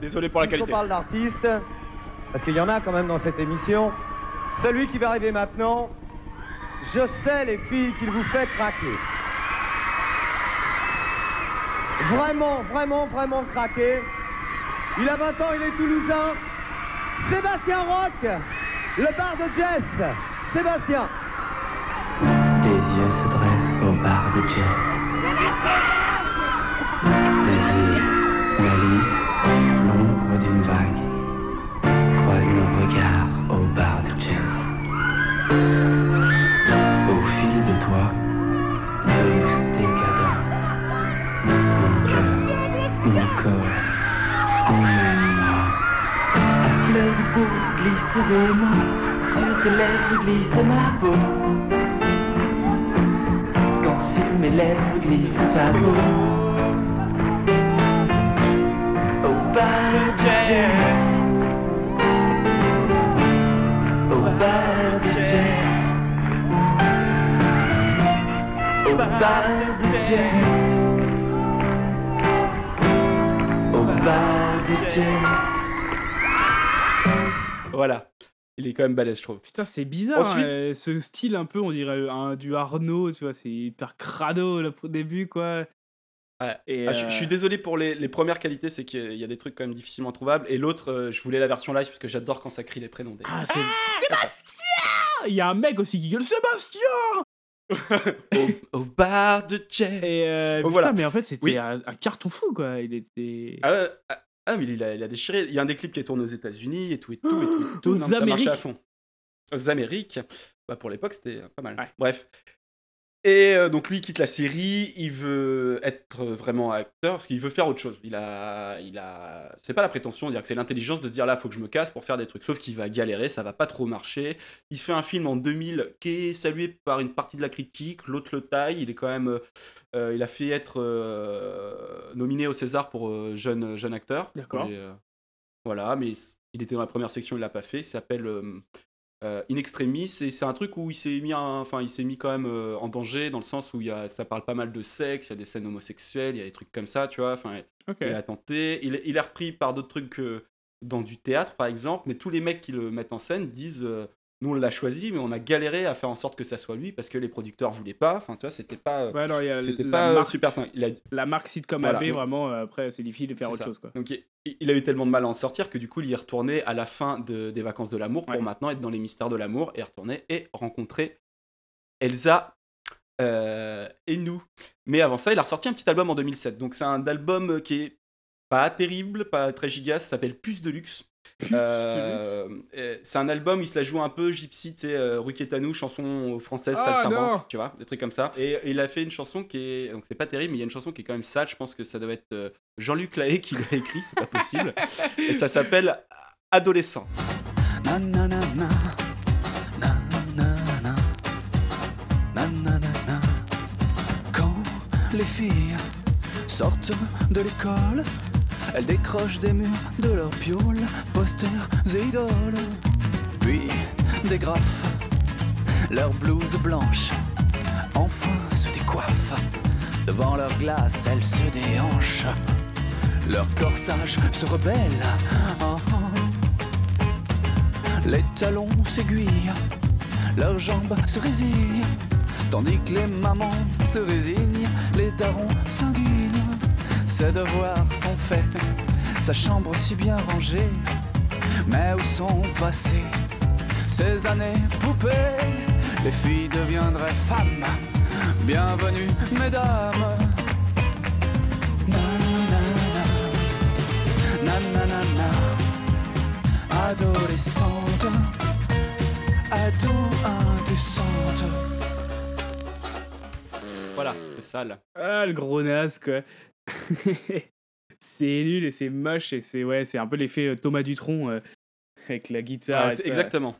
[SPEAKER 2] Désolé pour la qualité.
[SPEAKER 14] parle d'artistes, parce qu'il y en a quand même dans cette émission. Celui qui va arriver maintenant, je sais les filles qu'il vous fait craquer. Vraiment, vraiment, vraiment craquer. Il a 20 ans, il est toulousain. Sébastien Roch, le bar de Jess. Sébastien.
[SPEAKER 15] Tes yeux se dressent au bar de jazz. Désir, malice, sur tes lèvres glisse ma peau. Quand sur mes lèvres glisse ta peau. Au bar de jazz Au bar de jazz Au
[SPEAKER 2] est quand même balèze, je trouve.
[SPEAKER 1] Putain, c'est bizarre.
[SPEAKER 2] Ensuite-
[SPEAKER 1] hein, ce style un peu, on dirait un, du Arnaud, tu vois, c'est hyper crado là, au début, quoi.
[SPEAKER 2] Ouais.
[SPEAKER 1] Et,
[SPEAKER 2] Ah, je,
[SPEAKER 1] euh,
[SPEAKER 2] je suis désolé pour les, les premières qualités, c'est qu'il y a des trucs quand même difficilement trouvables. Et l'autre, euh, je voulais la version live parce que j'adore quand ça crie les prénoms. Des...
[SPEAKER 1] Ah, c'est Sébastien Il y a un mec aussi qui gueule Sébastien
[SPEAKER 2] au, au bar de jazz.
[SPEAKER 1] Et euh, putain,
[SPEAKER 2] voilà.
[SPEAKER 1] mais en fait, c'était
[SPEAKER 2] Oui.
[SPEAKER 1] un, un carton fou, quoi. Il était.
[SPEAKER 2] Ah, ouais, ah, mais il a, il a déchiré. Il y a un des clips qui est tourné aux États-Unis et tout et tout et tout. Et tout. Non, ça marchait
[SPEAKER 1] Amériques.
[SPEAKER 2] à fond. Aux Amériques. Bah, pour l'époque, c'était pas mal. Bref. Et euh, donc lui il quitte la série, il veut être vraiment acteur parce qu'il veut faire autre chose. Il a, il a, c'est pas la prétention, dire que c'est l'intelligence de se dire là faut que je me casse pour faire des trucs. Sauf qu'il va galérer, ça va pas trop marcher. Il fait un film en 2000 qui est salué par une partie de la critique, l'autre le taille. Il est quand même, euh, il a fait être euh, nominé au César pour jeune jeune acteur.
[SPEAKER 1] D'accord.
[SPEAKER 2] Voilà, mais il était dans la première section, il l'a pas fait. Il s'appelle euh, In Extremis c'est un truc où il s'est mis, enfin il s'est mis quand même euh, en danger dans le sens où il y a, ça parle pas mal de sexe, il y a des scènes homosexuelles, il y a des trucs comme ça, tu vois. Enfin, il a tenté. Il, est- il est repris par d'autres trucs euh, dans du théâtre par exemple, mais tous les mecs qui le mettent en scène disent euh, nous on l'a choisi, mais on a galéré à faire en sorte que ça soit lui parce que les producteurs voulaient pas. Enfin, tu vois, c'était pas,
[SPEAKER 1] Ouais, alors, y a
[SPEAKER 2] c'était
[SPEAKER 1] la
[SPEAKER 2] pas euh,
[SPEAKER 1] marque-
[SPEAKER 2] super simple. Il a,
[SPEAKER 1] La marque sitcom
[SPEAKER 2] Voilà,
[SPEAKER 1] AB,
[SPEAKER 2] donc-
[SPEAKER 1] vraiment, euh, après, c'est difficile de faire autre
[SPEAKER 2] ça.
[SPEAKER 1] chose, quoi.
[SPEAKER 2] Donc il, a eu tellement de mal à en sortir que du coup il y est retourné à la fin de- des vacances de l'amour pour maintenant être dans les mystères de l'amour et retourner et rencontrer Elsa euh, et nous. Mais avant ça, il a ressorti un petit album en 2007. Donc c'est un album qui est pas terrible, pas très giga, ça s'appelle Puce de luxe. Euh, c'est un album, il se la joue un peu gypsy, tu sais, euh, Rue Quétanou, chanson française,
[SPEAKER 1] Ah,
[SPEAKER 2] saltimbanque, tu vois, des trucs comme ça. Et, et il a fait une chanson qui est, donc c'est pas terrible, mais il y a une chanson qui est quand même sale, je pense que ça doit être euh, Jean-Luc Lahaye qui l'a écrit, c'est pas possible. et ça s'appelle Adolescente.
[SPEAKER 16] Quand les filles sortent de l'école, elles décrochent des murs de leurs pioles, posters et idoles. Puis dégrafent leurs blouses blanches, enfin se décoiffent. Devant leur glace, elles se déhanchent. Leur corsage se rebelle. Les talons s'aiguillent, leurs jambes se résignent, tandis que les mamans se résignent, les darons sanguines. Ses devoirs sont faits, sa chambre si bien rangée, mais où sont passées ces années poupées? Les filles deviendraient femmes, bienvenue mesdames. Na na na, na na na na adolescente, ado indécente.
[SPEAKER 2] Voilà, c'est sale.
[SPEAKER 1] Ah, le gros naze, quoi. c'est nul et c'est moche et c'est ouais, c'est un peu l'effet euh, Thomas Dutronc euh, avec la guitare.
[SPEAKER 2] Ah,
[SPEAKER 1] et
[SPEAKER 2] exactement.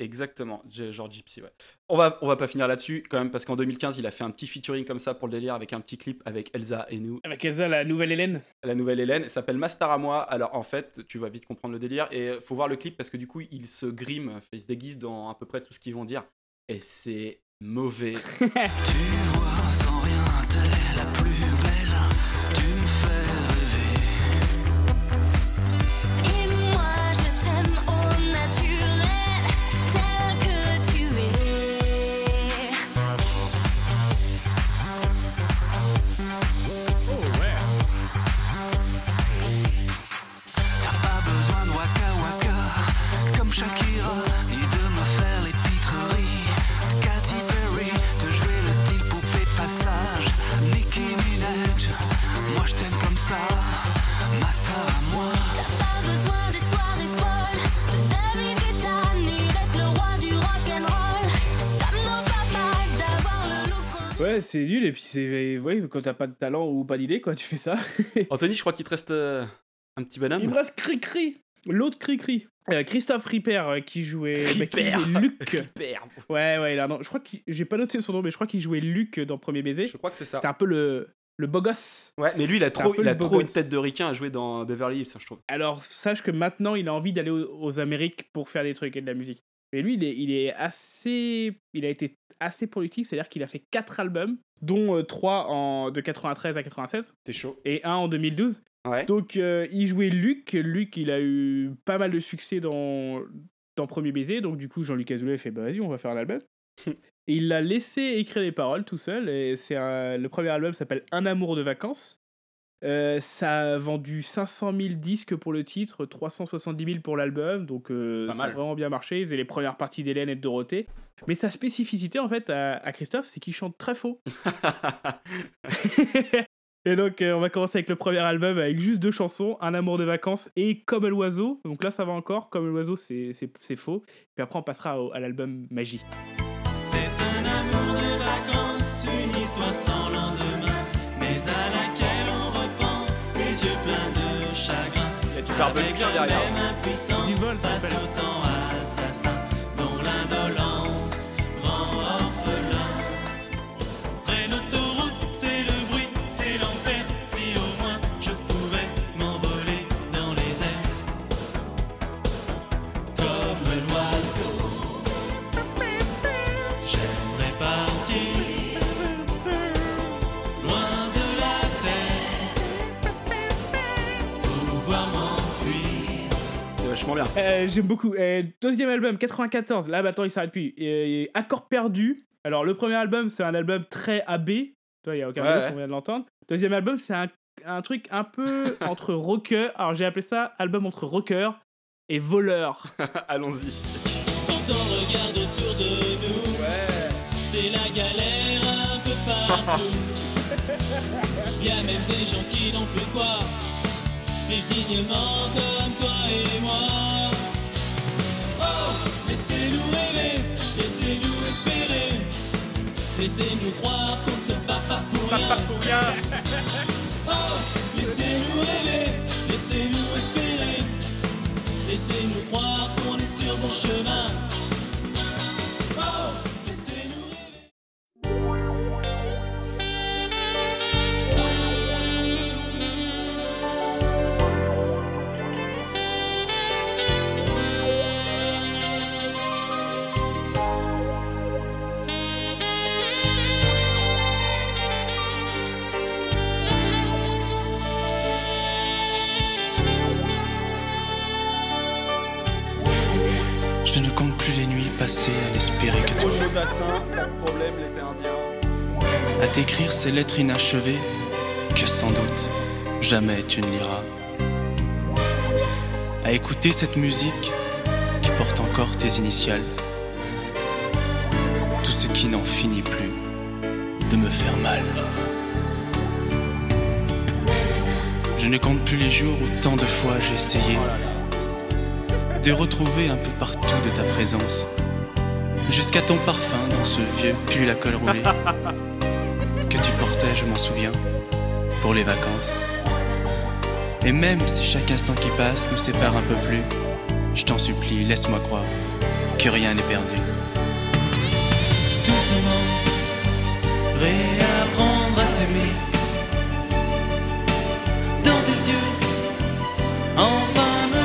[SPEAKER 2] Exactement, genre Gypsy, ouais. On va, on va pas finir là-dessus quand même, parce qu'en 2015, il a fait un petit featuring comme ça pour le délire avec un petit clip avec Elsa et nous.
[SPEAKER 1] Avec Elsa, la nouvelle Hélène.
[SPEAKER 2] La nouvelle Hélène, elle s'appelle Mastar à moi. Alors en fait, tu vas vite comprendre le délire et faut voir le clip parce que du coup, il se grime, il se déguise dans à peu près tout ce qu'ils vont dire et c'est mauvais.
[SPEAKER 16] Tu vois sans rien, t'es la plus
[SPEAKER 1] Ouais, c'est nul, et puis c'est. Ouais, quand t'as pas de talent ou pas d'idée, quoi, tu fais ça.
[SPEAKER 2] Anthony, je crois qu'il te reste euh, un petit bonhomme.
[SPEAKER 1] Il me reste cri-cri. L'autre cri-cri. Euh, Christophe Ripper euh, qui jouait bah,
[SPEAKER 2] Ripper.
[SPEAKER 1] Luc.
[SPEAKER 2] Ripper.
[SPEAKER 1] Ouais, ouais, là, non, je crois que j'ai pas noté son nom, mais je crois qu'il jouait Luc dans Premier Baiser.
[SPEAKER 2] Je crois que c'est ça.
[SPEAKER 1] C'était un peu le, le beau gosse.
[SPEAKER 2] Ouais, mais lui, il a trop, il a trop une tête de ricain à jouer dans Beverly Hills, je trouve.
[SPEAKER 1] Alors, sache que maintenant, il a envie d'aller aux, aux Amériques pour faire des trucs et de la musique. Mais lui, il est, il est assez. Il a été assez productif, c'est-à-dire qu'il a fait 4 albums, dont 3 en, de 93 à 96.
[SPEAKER 2] T'es chaud.
[SPEAKER 1] Et un en 2012.
[SPEAKER 2] Ouais.
[SPEAKER 1] Donc, euh, il jouait Luc. Luc, il a eu pas mal de succès dans, dans Premier Baiser. Donc, du coup, Jean-Luc Azoulay fait Bah, vas-y, on va faire un album. et il l'a laissé écrire les paroles tout seul. Et c'est un- le premier album s'appelle Un amour de vacances. Euh, ça a vendu 500 000 disques pour le titre, 370 000 pour l'album, donc euh, ça a vraiment bien marché. Il faisait les premières parties d'Hélène et de Dorothée. Mais sa spécificité, en fait, à, à Christophe, c'est qu'il chante très faux. et donc, euh, on va commencer avec le premier album avec juste deux chansons Un amour de vacances et Comme l'oiseau. Donc là, ça va encore. Comme l'oiseau, c'est faux. Puis après, on passera au- à l'album Magie.
[SPEAKER 3] Avec
[SPEAKER 2] bien derrière.
[SPEAKER 3] même impuissance
[SPEAKER 2] vachement bien.
[SPEAKER 1] Euh, J'aime beaucoup. Euh, deuxième album, 94. Là, maintenant, il s'arrête plus. Euh, Accord perdu. Alors, le premier album, c'est un album très AB. Toi, il n'y a aucun
[SPEAKER 2] Ouais,
[SPEAKER 1] doute,
[SPEAKER 2] ouais.
[SPEAKER 1] on vient de l'entendre. Deuxième album, c'est un, un truc un peu entre rocker. Alors, j'ai appelé ça album entre rocker et voleur.
[SPEAKER 2] Allons-y.
[SPEAKER 3] Quand on regarde autour de nous, c'est la galère un peu partout. Y a même des gens qui n'ont plus quoi vivre dignement comme toi et moi. Laissez-nous espérer, laissez-nous croire qu'on ne se bat pas pour rien. Oh, laissez-nous rêver, laissez-nous espérer, laissez-nous croire qu'on est sur bon chemin. Oh,
[SPEAKER 17] Je ne compte plus les nuits passées à n'espérer que toi. À t'écrire ces lettres inachevées que sans doute jamais tu ne liras. À écouter cette musique qui porte encore tes initiales. Tout ce qui n'en finit plus de me faire mal. Je ne compte plus les jours où tant de fois j'ai essayé de retrouver un peu partout de ta présence. Jusqu'à ton parfum dans ce vieux pull à col roulé que tu portais, je m'en souviens, pour les vacances. Et même si chaque instant qui passe nous sépare un peu plus, je t'en supplie, laisse-moi croire que rien n'est perdu.
[SPEAKER 3] doucement réapprendre à s'aimer dans tes yeux enfin me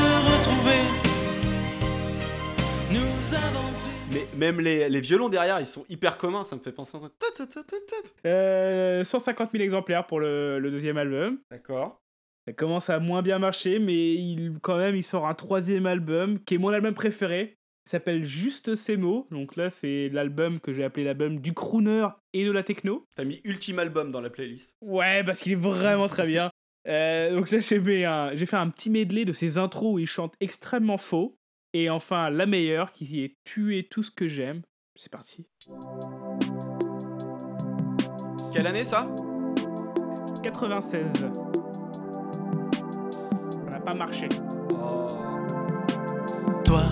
[SPEAKER 2] Mais même les, les violons derrière, ils sont hyper communs, ça me fait penser à.
[SPEAKER 1] Euh, 150 000 exemplaires pour le, le deuxième album.
[SPEAKER 2] D'accord.
[SPEAKER 1] Ça commence à moins bien marcher, mais il, quand même, il sort un troisième album qui est mon album préféré. Il s'appelle Juste ces mots. Donc là, c'est l'album que j'ai appelé l'album du crooner et de la techno.
[SPEAKER 2] T'as mis Ultime Album dans la playlist.
[SPEAKER 1] Ouais, parce qu'il est vraiment très bien. Euh, donc là, j'ai fait, un, j'ai fait un petit medley de ses intros où il chante extrêmement faux. Et enfin, la meilleure qui est Tuer tout ce que j'aime. C'est parti.
[SPEAKER 2] Quelle année ça?
[SPEAKER 1] 96. Ça n'a pas marché.
[SPEAKER 3] Toi,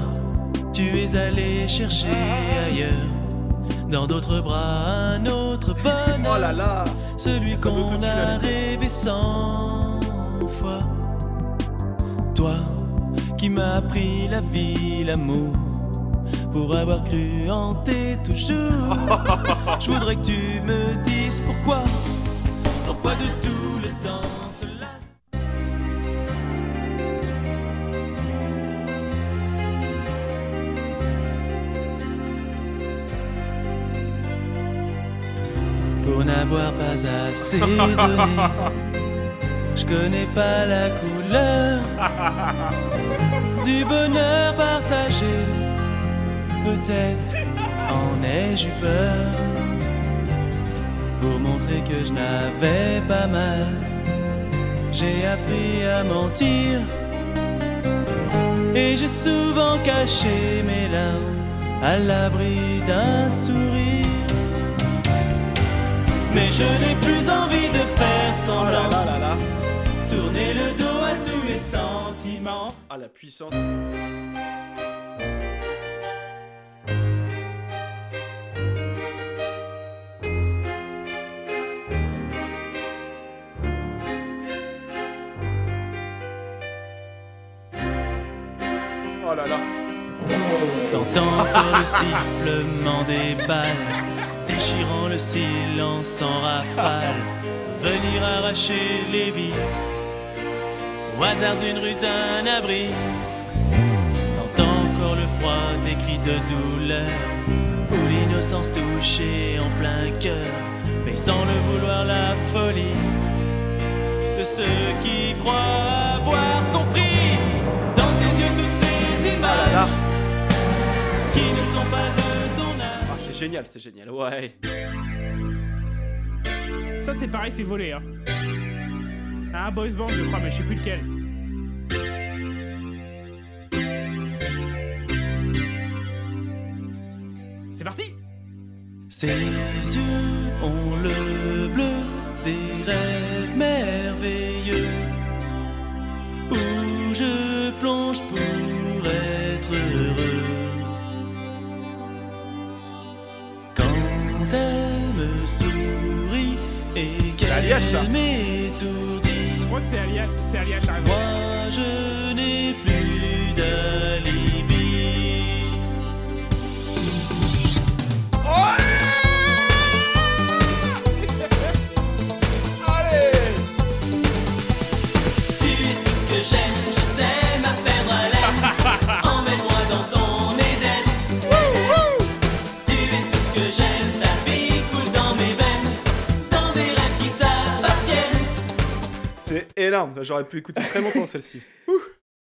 [SPEAKER 3] tu es allé chercher ailleurs, dans d'autres bras, un autre bonheur.
[SPEAKER 2] Oh là là
[SPEAKER 3] Celui qu'on a rêvé cent fois. Toi qui m'as appris la vie, l'amour. Pour avoir cru en tes toujours. Je voudrais que tu me dises pourquoi. Pourquoi de tout le temps se lasse. Pour n'avoir pas assez donné, je connais pas la couleur du bonheur partagé. Peut-être en ai-je eu peur pour montrer que je n'avais pas mal. J'ai appris à mentir et j'ai souvent caché mes larmes à l'abri d'un sourire. Mais je n'ai plus envie de faire semblant. Sentiments.
[SPEAKER 2] Ah la puissance. Oh là là.
[SPEAKER 3] T'entends encore le sifflement des balles, déchirant le silence en rafale, venir arracher les vies, au hasard d'une rue d'un abri. T'entends encore le froid des cris de douleur, ou l'innocence touchée en plein cœur, mais sans le vouloir la folie de ceux qui croient avoir compris dans tes yeux toutes ces images qui ne sont pas de ton âge.
[SPEAKER 2] Ah, c'est génial, c'est génial. Ouais.
[SPEAKER 1] Ça, c'est pareil, c'est volé. Hein. Un boys band, je crois, mais je sais plus lequel. C'est parti
[SPEAKER 3] Ses yeux ont le bleu des rêves merveilleux où je plonge pour être heureux. Quand elle me sourit et qu'elle m'étourdit,
[SPEAKER 1] Que c'est Alias, c'est t'as raison.
[SPEAKER 3] moi je n'ai plus d'alibi.
[SPEAKER 2] J'aurais pu écouter très longtemps celle-ci.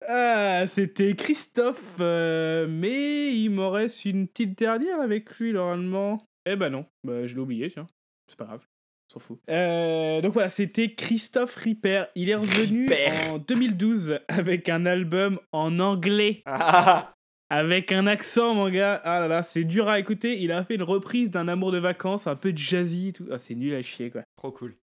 [SPEAKER 1] Ah, c'était Christophe, euh, mais il m'en reste une petite dernière avec lui, normalement. Eh ben non, bah, je l'ai oublié, tiens. C'est pas grave, s'en fout. Euh, donc voilà, c'était Christophe Ripper. Il est revenu
[SPEAKER 2] Ripper.
[SPEAKER 1] en 2012 avec un album en anglais.
[SPEAKER 2] Ah,
[SPEAKER 1] Avec un accent, mon gars. Ah là là, c'est dur à écouter. Il a fait une reprise d'un amour de vacances, un peu jazzy et tout. Ah, c'est nul à chier, quoi.
[SPEAKER 2] trop cool.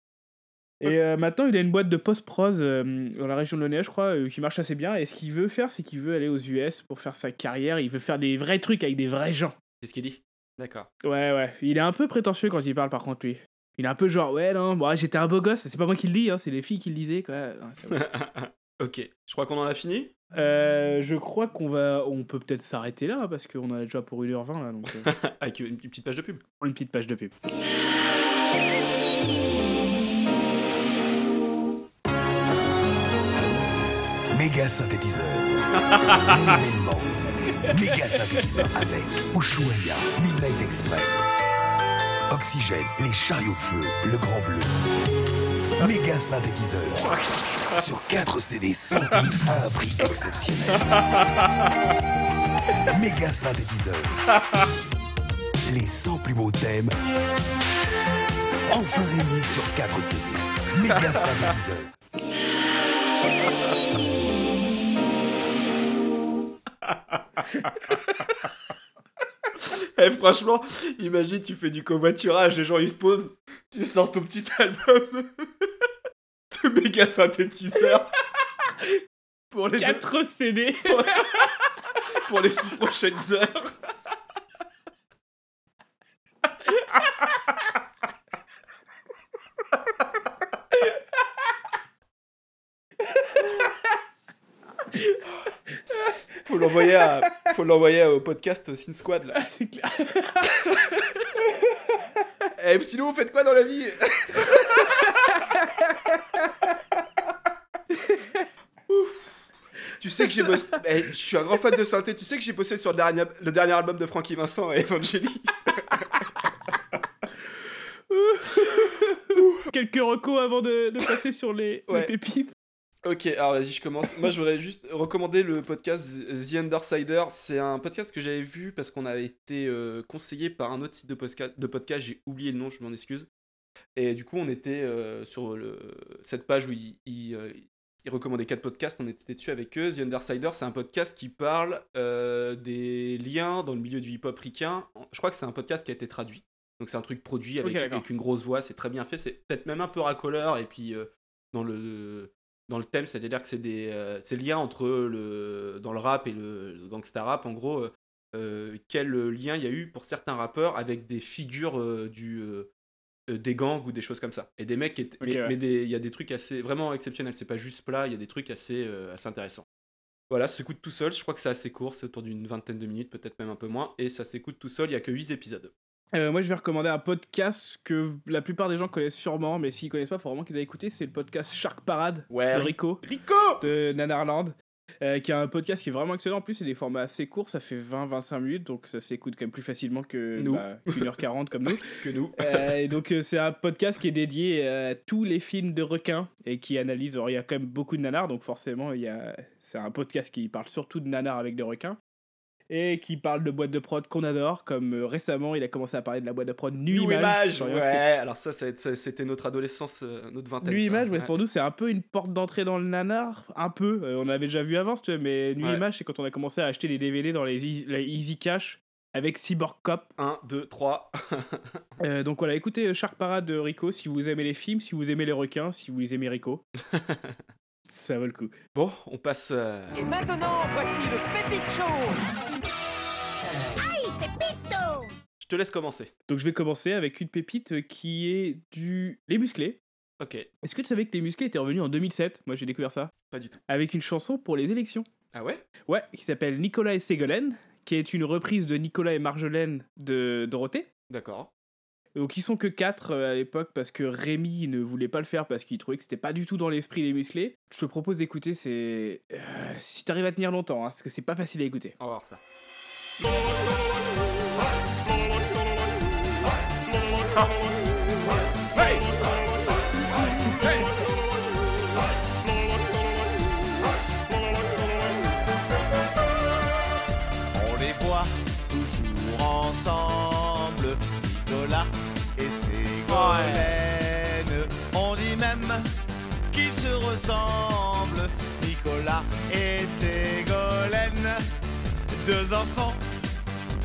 [SPEAKER 1] Et euh, maintenant, il a une boîte de post-prose euh, dans la région de Lyonnais, je crois, euh, qui marche assez bien. Et ce qu'il veut faire, c'est qu'il veut aller aux US pour faire sa carrière. Il veut faire des vrais trucs avec des vrais gens.
[SPEAKER 2] C'est ce qu'il dit. D'accord.
[SPEAKER 1] Ouais, ouais. Il est un peu prétentieux quand il parle, par contre, lui. Il est un peu genre, ouais, non, bon, j'étais un beau gosse. C'est pas moi qui le dis, hein, c'est les filles qui le disaient, quoi. Vrai.
[SPEAKER 2] ok. Je crois qu'on en a fini?
[SPEAKER 1] Euh, je crois qu'on va, on peut peut-être s'arrêter là parce qu'on a déjà pour 1h20 là, donc
[SPEAKER 2] Avec une petite page de pub.
[SPEAKER 1] une petite page de pub.
[SPEAKER 18] Méga synthétiseur. Événement. Méga synthétiseur avec Ushuaïa, Midnight Express. Oxygène, les chariots de feu, le grand bleu. Méga synthétiseur. Sur 4 CD sans prix à un prix exceptionnel. Méga synthétiseur. Les 100 plus beaux thèmes. Enfin réunis sur 4 CD. Méga synthétiseur.
[SPEAKER 2] hey, franchement, imagine, tu fais du covoiturage, les gens ils se posent, tu sors ton petit album de méga synthétiseur pour les
[SPEAKER 1] 4. CD
[SPEAKER 2] pour... pour les 6 prochaines heures. faut l'envoyer à, faut l'envoyer au podcast Sin Squad là.
[SPEAKER 1] C'est clair.
[SPEAKER 2] Eh, sinon, vous faites quoi dans la vie? Ouf. Tu sais que j'ai bossé. Eh, je suis un grand fan de synthé. Tu sais que j'ai bossé sur le dernier, le dernier album de Frankie Vincent et Evangélie.
[SPEAKER 1] Quelques recos avant de, de passer sur les, pépites.
[SPEAKER 2] Ok, alors vas-y, je commence. Moi, je voudrais juste recommander le podcast The Undersider. C'est un podcast que j'avais vu parce qu'on avait été euh, conseillé par un autre site de, posca- de podcast. J'ai oublié le nom, je m'en excuse. Et du coup, on était euh, sur le, cette page où ils il, euh, ils recommandaient quatre podcasts. On était dessus avec eux. The Undersider, c'est un podcast qui parle euh, des liens dans le milieu du hip-hop ricain. Je crois que c'est un podcast qui a été traduit. Donc, c'est un truc produit avec, avec une grosse voix. C'est très bien fait. C'est peut-être même un peu racoleur. Et puis, dans le dans le thème, c'est-à-dire que c'est des euh, c'est lien entre le dans le rap et le, le gangsta rap en gros euh, euh, quel lien il y a eu pour certains rappeurs avec des figures euh, du des gangs ou des choses comme ça. Et des mecs qui étaient- mais,
[SPEAKER 1] ouais.
[SPEAKER 2] il y a des trucs assez vraiment exceptionnels. C'est pas juste plat il y a des trucs assez assez intéressants. Voilà ça s'écoute tout seul. Je crois que c'est assez court. C'est autour d'une vingtaine de minutes peut-être même un peu moins. Et ça s'écoute tout seul. Il y a que 8 épisodes
[SPEAKER 1] Euh, moi, je vais recommander un podcast que la plupart des gens connaissent sûrement, mais s'ils connaissent pas, il faut vraiment qu'ils aient écouté. C'est le podcast Shark Parade
[SPEAKER 2] Ouais,
[SPEAKER 1] de
[SPEAKER 2] Ri-
[SPEAKER 1] Rico.
[SPEAKER 2] Rico
[SPEAKER 1] De Nanarland. euh, qui a un podcast qui est vraiment excellent. En plus, c'est des formats assez courts, ça fait 20-25 minutes, donc ça s'écoute quand même plus facilement que
[SPEAKER 2] Nous.
[SPEAKER 1] bah, 1h40 comme nous.
[SPEAKER 2] que nous
[SPEAKER 1] Euh, et donc, c'est un podcast qui est dédié à tous les films de requins et qui analyse. alors, il y a quand même beaucoup de nanars, donc forcément, il y a... c'est un podcast qui parle surtout de nanars avec des requins. Et qui parle de boîtes de prod qu'on adore, comme euh, récemment il a commencé à parler de la boîte de prod Nuit Image.
[SPEAKER 2] Ouais. Alors ça, c'était notre adolescence, euh, notre vingtaine.
[SPEAKER 1] Nuit. Image, ouais, pour nous, c'est un peu une porte d'entrée dans le nanar, un peu. Euh, on avait déjà vu avant, tu veux, mais Nuit. Image, c'est quand on a commencé à acheter les DVD dans les, Easy- Cash avec Cyborg Cop.
[SPEAKER 2] 1, 2, 3.
[SPEAKER 1] Euh, donc voilà, écoutez Shark Parade de Rico si vous aimez les films, si vous aimez les requins, si vous les aimez Rico. Ça vaut le coup.
[SPEAKER 2] Bon, on passe. euh,
[SPEAKER 9] Et maintenant, voici le Pépite Show
[SPEAKER 11] Aïe, Pepito
[SPEAKER 2] Je te laisse commencer.
[SPEAKER 1] Donc je vais commencer avec une pépite qui est du Les Musclés.
[SPEAKER 2] Ok,
[SPEAKER 1] Est-ce que tu savais que Les Musclés étaient revenus en 2007 Moi j'ai découvert ça.
[SPEAKER 2] pas du tout.
[SPEAKER 1] Avec une chanson pour les élections.
[SPEAKER 2] Ah ouais?
[SPEAKER 1] Ouais, qui s'appelle Nicolas et Ségolène, qui est une reprise de Nicolas et Marjolaine de Dorothée.
[SPEAKER 2] D'accord.
[SPEAKER 1] Donc ils sont que 4 à l'époque parce que Rémi ne voulait pas le faire parce qu'il trouvait que c'était pas du tout dans l'esprit des musclés. Je te propose d'écouter, c'est... euh, si t'arrives à tenir longtemps, hein, parce que c'est pas facile à écouter.
[SPEAKER 2] On va voir ça.
[SPEAKER 7] On Deux enfants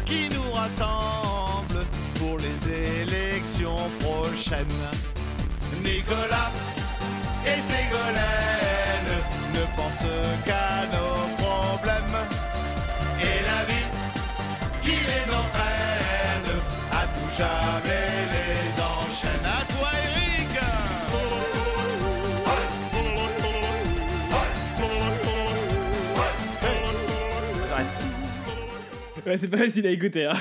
[SPEAKER 7] qui nous rassemblent pour les élections prochaines. Nicolas et Ségolène ne pensent qu'à nos problèmes
[SPEAKER 1] Ouais, c'est pas facile à écouter, hein.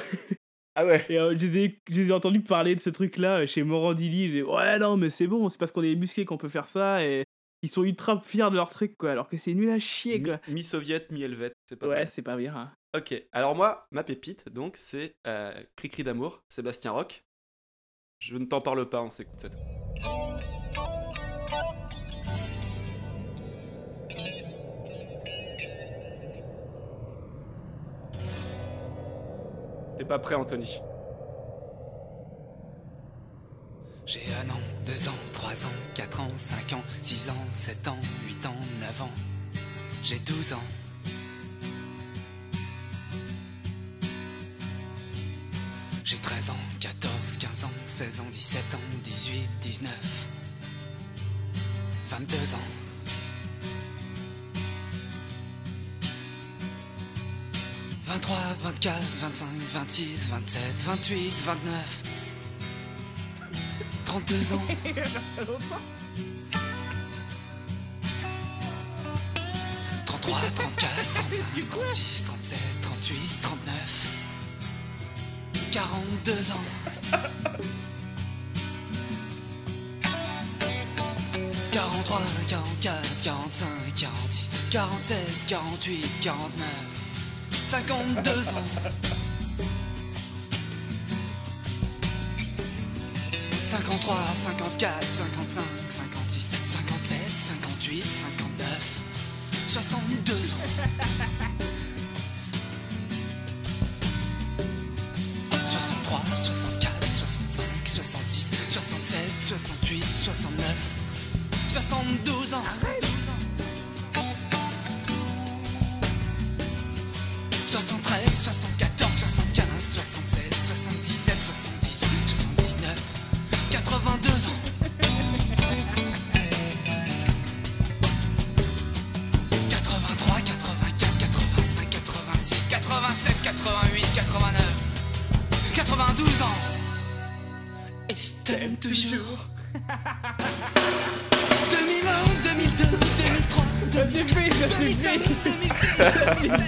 [SPEAKER 2] Ah ouais
[SPEAKER 1] Et euh, je, les ai, je les ai entendus parler de ce truc-là euh, chez Morandini. Ils disaient, ouais, non, mais c'est bon, c'est parce qu'on est musclés qu'on peut faire ça. Et ils sont ultra fiers de leur truc, quoi. Alors que c'est nul à chier, quoi.
[SPEAKER 2] Mi- Mi-soviète, mi-helvète, c'est pas
[SPEAKER 1] Ouais, c'est pas bien. hein.
[SPEAKER 2] Ok, alors moi, ma pépite, donc, c'est euh, Cricri d'amour, Sébastien Roch. Je ne t'en parle pas, on s'écoute ça tout. Pas prêt, Anthony
[SPEAKER 3] J'ai un an, deux ans, trois ans, quatre ans, cinq ans, six ans, sept ans, huit ans, neuf ans. J'ai douze ans. J'ai 13 ans, 14, 15 ans, 16 ans, 17 ans, 18, 19, 22 ans. « 23, 24, 25, 26, 27, 28, 29, 32 ans. 33,
[SPEAKER 19] 33, 34, 35, 36, 37, 38, 39. 42 ans. 43, 44, 45, 46, 47, 48, 49. 52 ans. 53, 54, 55, 56, 57, 58, 59, 62 ans. 63, 64, 65, 66, 67, 68, 69, 72 ans. 73, 74, 75, 76, 77, 78, 79, 82 ans. 83, 84, 85, 86, 87, 88, 89, 92 ans. Et je t'aime toujours. 2001, 2002, 2003,
[SPEAKER 1] Ça s'est fait, ça s'est
[SPEAKER 19] 2005,
[SPEAKER 1] fait.
[SPEAKER 19] 2006, 2007,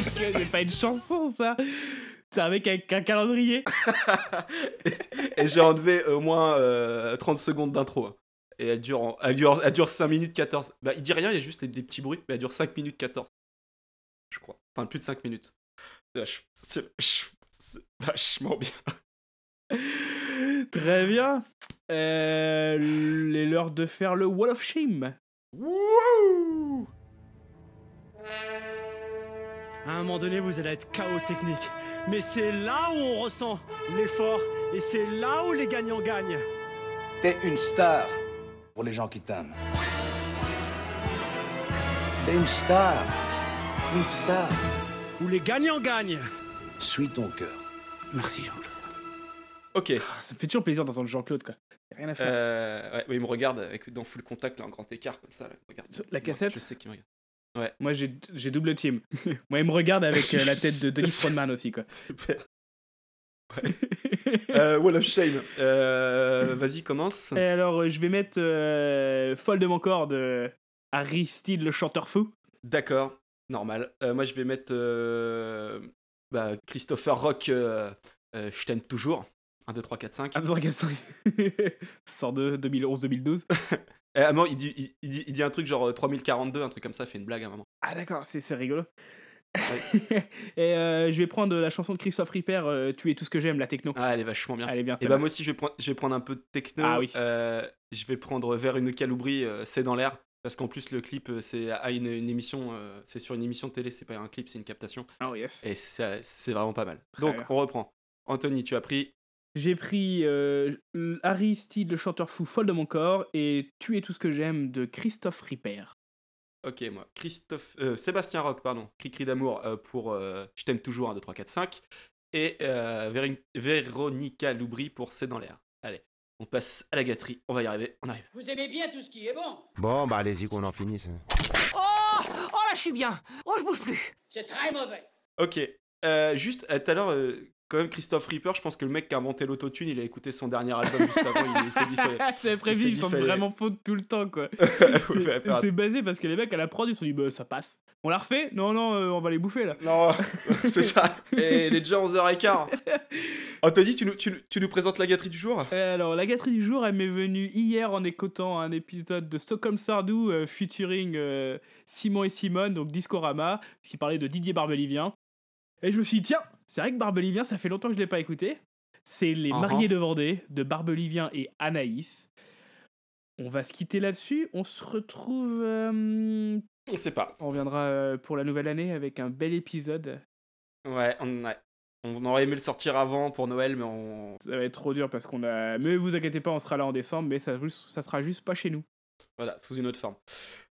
[SPEAKER 1] C'est pas une chanson, ça. C'est un mec avec un calendrier.
[SPEAKER 2] Et j'ai enlevé au moins euh, 30 secondes d'intro. hein. Et elle dure, en- elle, dure, elle dure 5 minutes 14. Bah, il dit rien, il y a juste des, des petits bruits, mais elle dure 5 minutes 14. Je crois. Enfin, plus de 5 minutes. C'est vach- C'est vach- c'est vachement bien.
[SPEAKER 1] Très bien. Euh, il est l'heure de faire le Wall of Shame.
[SPEAKER 2] Wouh
[SPEAKER 20] À un moment donné, vous allez être chaos technique. Mais c'est là où on ressent l'effort et c'est là où les gagnants gagnent.
[SPEAKER 16] T'es une star pour les gens qui t'aiment. T'es une star. Une star.
[SPEAKER 20] Où les gagnants gagnent.
[SPEAKER 16] Suis ton cœur. Merci Jean-Claude.
[SPEAKER 2] Ok.
[SPEAKER 1] Ça me fait toujours plaisir d'entendre Jean-Claude, quoi. Y a rien à faire.
[SPEAKER 2] Euh, ouais, ouais, il me regarde avec, dans full contact, là, en grand écart, comme ça. Là, regarde.
[SPEAKER 1] La cassette
[SPEAKER 2] Je sais qu'il me regarde. Ouais.
[SPEAKER 1] Moi, j'ai double team. Moi, il me regarde avec euh, la tête de Denis Frodman aussi, quoi.
[SPEAKER 2] Super. Ouais. euh, Wall of Shame. Euh, Vas-y, commence.
[SPEAKER 1] Et alors, euh, je vais mettre Folle de mon corps de Harry Steele, le chanteur fou.
[SPEAKER 2] D'accord, normal. Moi, je vais mettre bah, Christopher Rock, Je t'aime toujours. 1, 2, 3, 4, 5.
[SPEAKER 1] Ah, 3, 4, 5. Sort de 2011-2012.
[SPEAKER 2] Et à un moment, il dit, il, il dit, il dit un truc genre euh, 3042, un truc comme ça, fait une blague à un moment.
[SPEAKER 1] Ah, d'accord, c'est c'est rigolo. Et euh, je vais prendre la chanson de Christophe Ripper, euh, Tu es tout ce que j'aime, la techno.
[SPEAKER 2] Ah, elle est vachement bien.
[SPEAKER 1] Elle est bien,
[SPEAKER 2] Et bah, moi aussi, je vais, prendre, je vais prendre un peu de techno.
[SPEAKER 1] Ah oui.
[SPEAKER 2] Euh, je vais prendre Vers une caloubrie, euh, C'est dans l'air. Parce qu'en plus, le clip, euh, c'est à une, une émission, euh, c'est sur une émission de télé, c'est pas un clip, c'est une captation.
[SPEAKER 1] Oh yes.
[SPEAKER 2] Et c'est c'est vraiment pas mal. Donc, on reprend. Anthony, tu as pris
[SPEAKER 1] J'ai pris euh, Harry Steele, le chanteur fou, Folle de mon corps, et Tu es tout ce que j'aime de Christophe Ripper.
[SPEAKER 2] Ok, moi. Christophe, euh, Sébastien Rock, pardon. Cri-cri d'amour euh, pour euh, Je t'aime toujours, 1, 2, 3, 4, 5. Et euh, Véronica Loubry pour C'est dans l'air. Allez, on passe à la gâterie. On va y arriver. On arrive.
[SPEAKER 21] Vous aimez bien tout ce qui est bon
[SPEAKER 22] Bon, bah allez-y qu'on en finisse.
[SPEAKER 21] Oh Oh là, je suis bien Oh, je bouge plus C'est très mauvais
[SPEAKER 2] Ok. Euh, juste, euh, tout à l'heure, euh, quand même, Christophe Ripper, je pense que le mec qui a inventé l'autotune, il a écouté son dernier album juste avant. Il, s'est dit,
[SPEAKER 1] J'avais prévu, ils sont vraiment fautes tout le temps, quoi. C'est- basé parce que les mecs à la prod, ils se sont dit, bah, ça passe. On la refait Non, non, euh, on va les bouffer là.
[SPEAKER 2] Non, c'est ça. Et il est déjà 11h15. Anthony, tu nous, tu, nous- tu nous présentes la gâterie du jour?
[SPEAKER 1] Euh, Alors, la gâterie du jour, elle m'est venue hier en écoutant un épisode de Stockholm Sardou euh, featuring Simon et Simone, donc Discorama, qui parlait de Didier Barbelivien. Et je me suis dit, tiens, c'est vrai que Barbelivien, ça fait longtemps que je l'ai pas écouté. C'est Les
[SPEAKER 2] Uh-huh.
[SPEAKER 1] Mariés de Vendée, de Barbelivien et Anaïs. On va se quitter là-dessus. On se retrouve. euh,
[SPEAKER 2] On sait pas.
[SPEAKER 1] On reviendra euh, pour la nouvelle année avec un bel épisode.
[SPEAKER 2] Ouais, on, ouais. on aurait aimé le sortir avant pour Noël, mais on.
[SPEAKER 1] Ça va être trop dur parce qu'on a. Mais vous inquiétez pas, on sera là en décembre, mais ça, ça sera juste pas chez nous.
[SPEAKER 2] Voilà, sous une autre forme.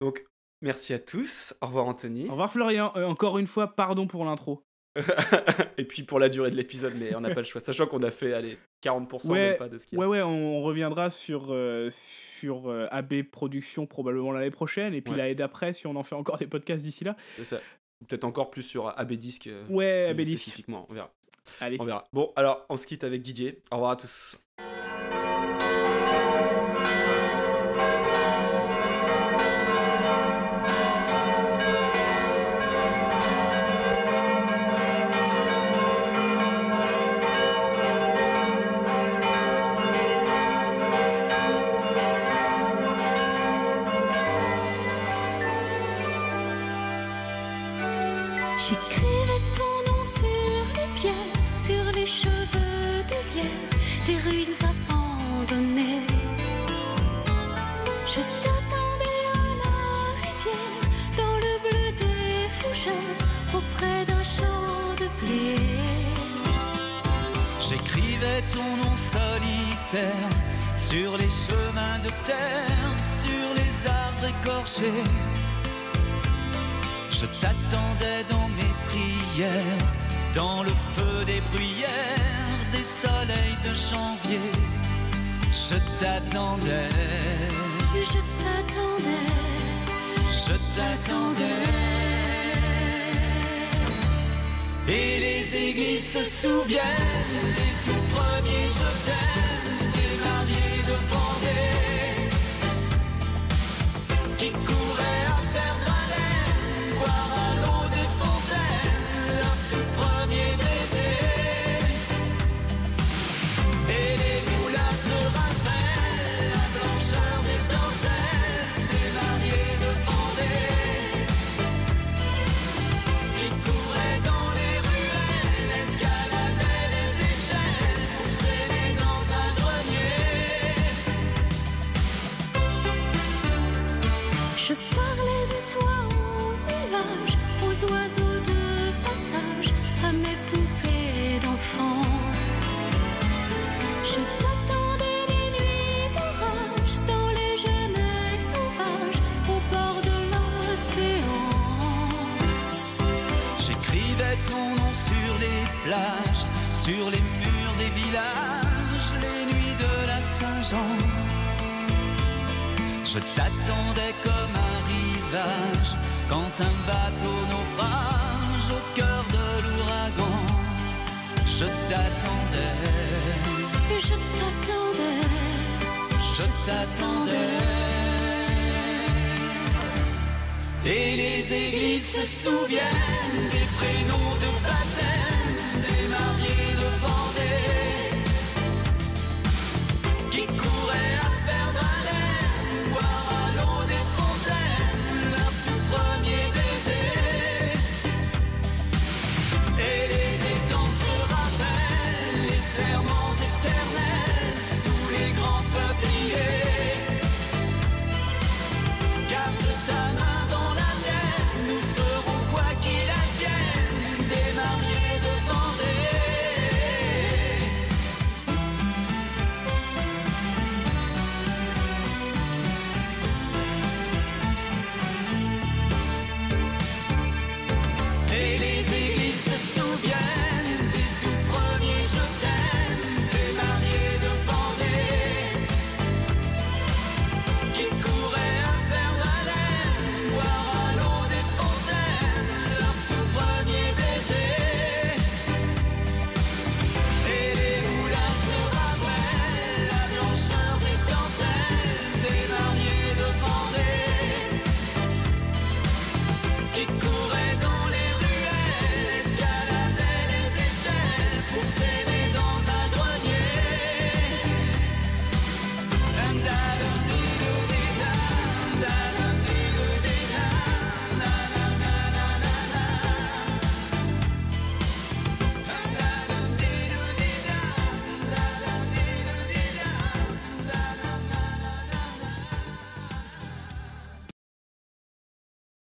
[SPEAKER 2] Donc, merci à tous. Au revoir, Anthony.
[SPEAKER 1] Au revoir Florian. Euh, encore une fois, pardon pour l'intro.
[SPEAKER 2] Et puis pour la durée de l'épisode, mais on n'a pas le choix. Sachant qu'on a fait, allez, 40%
[SPEAKER 1] Ouais,
[SPEAKER 2] même pas de ce qu'il y a.
[SPEAKER 1] ouais, ouais, on, reviendra sur, euh, sur euh, AB Productions probablement l'année prochaine, et puis
[SPEAKER 2] Ouais.
[SPEAKER 1] l'année d'après, si on en fait encore des podcasts d'ici là.
[SPEAKER 2] C'est ça. Peut-être encore plus sur AB Disc. euh,
[SPEAKER 1] Ouais, AB Disc.
[SPEAKER 2] Spécifiquement, on verra.
[SPEAKER 1] Allez.
[SPEAKER 2] On verra. Bon, alors, on se quitte avec Didier. Au revoir à tous.
[SPEAKER 10] sur les chemins de terre, sur les arbres écorchés. Je t'attendais dans mes prières, dans le feu des bruyères, des soleils de janvier. Je t'attendais,
[SPEAKER 12] je t'attendais,
[SPEAKER 10] je t'attendais. Et les églises se souviennent les tout premiers je. Magical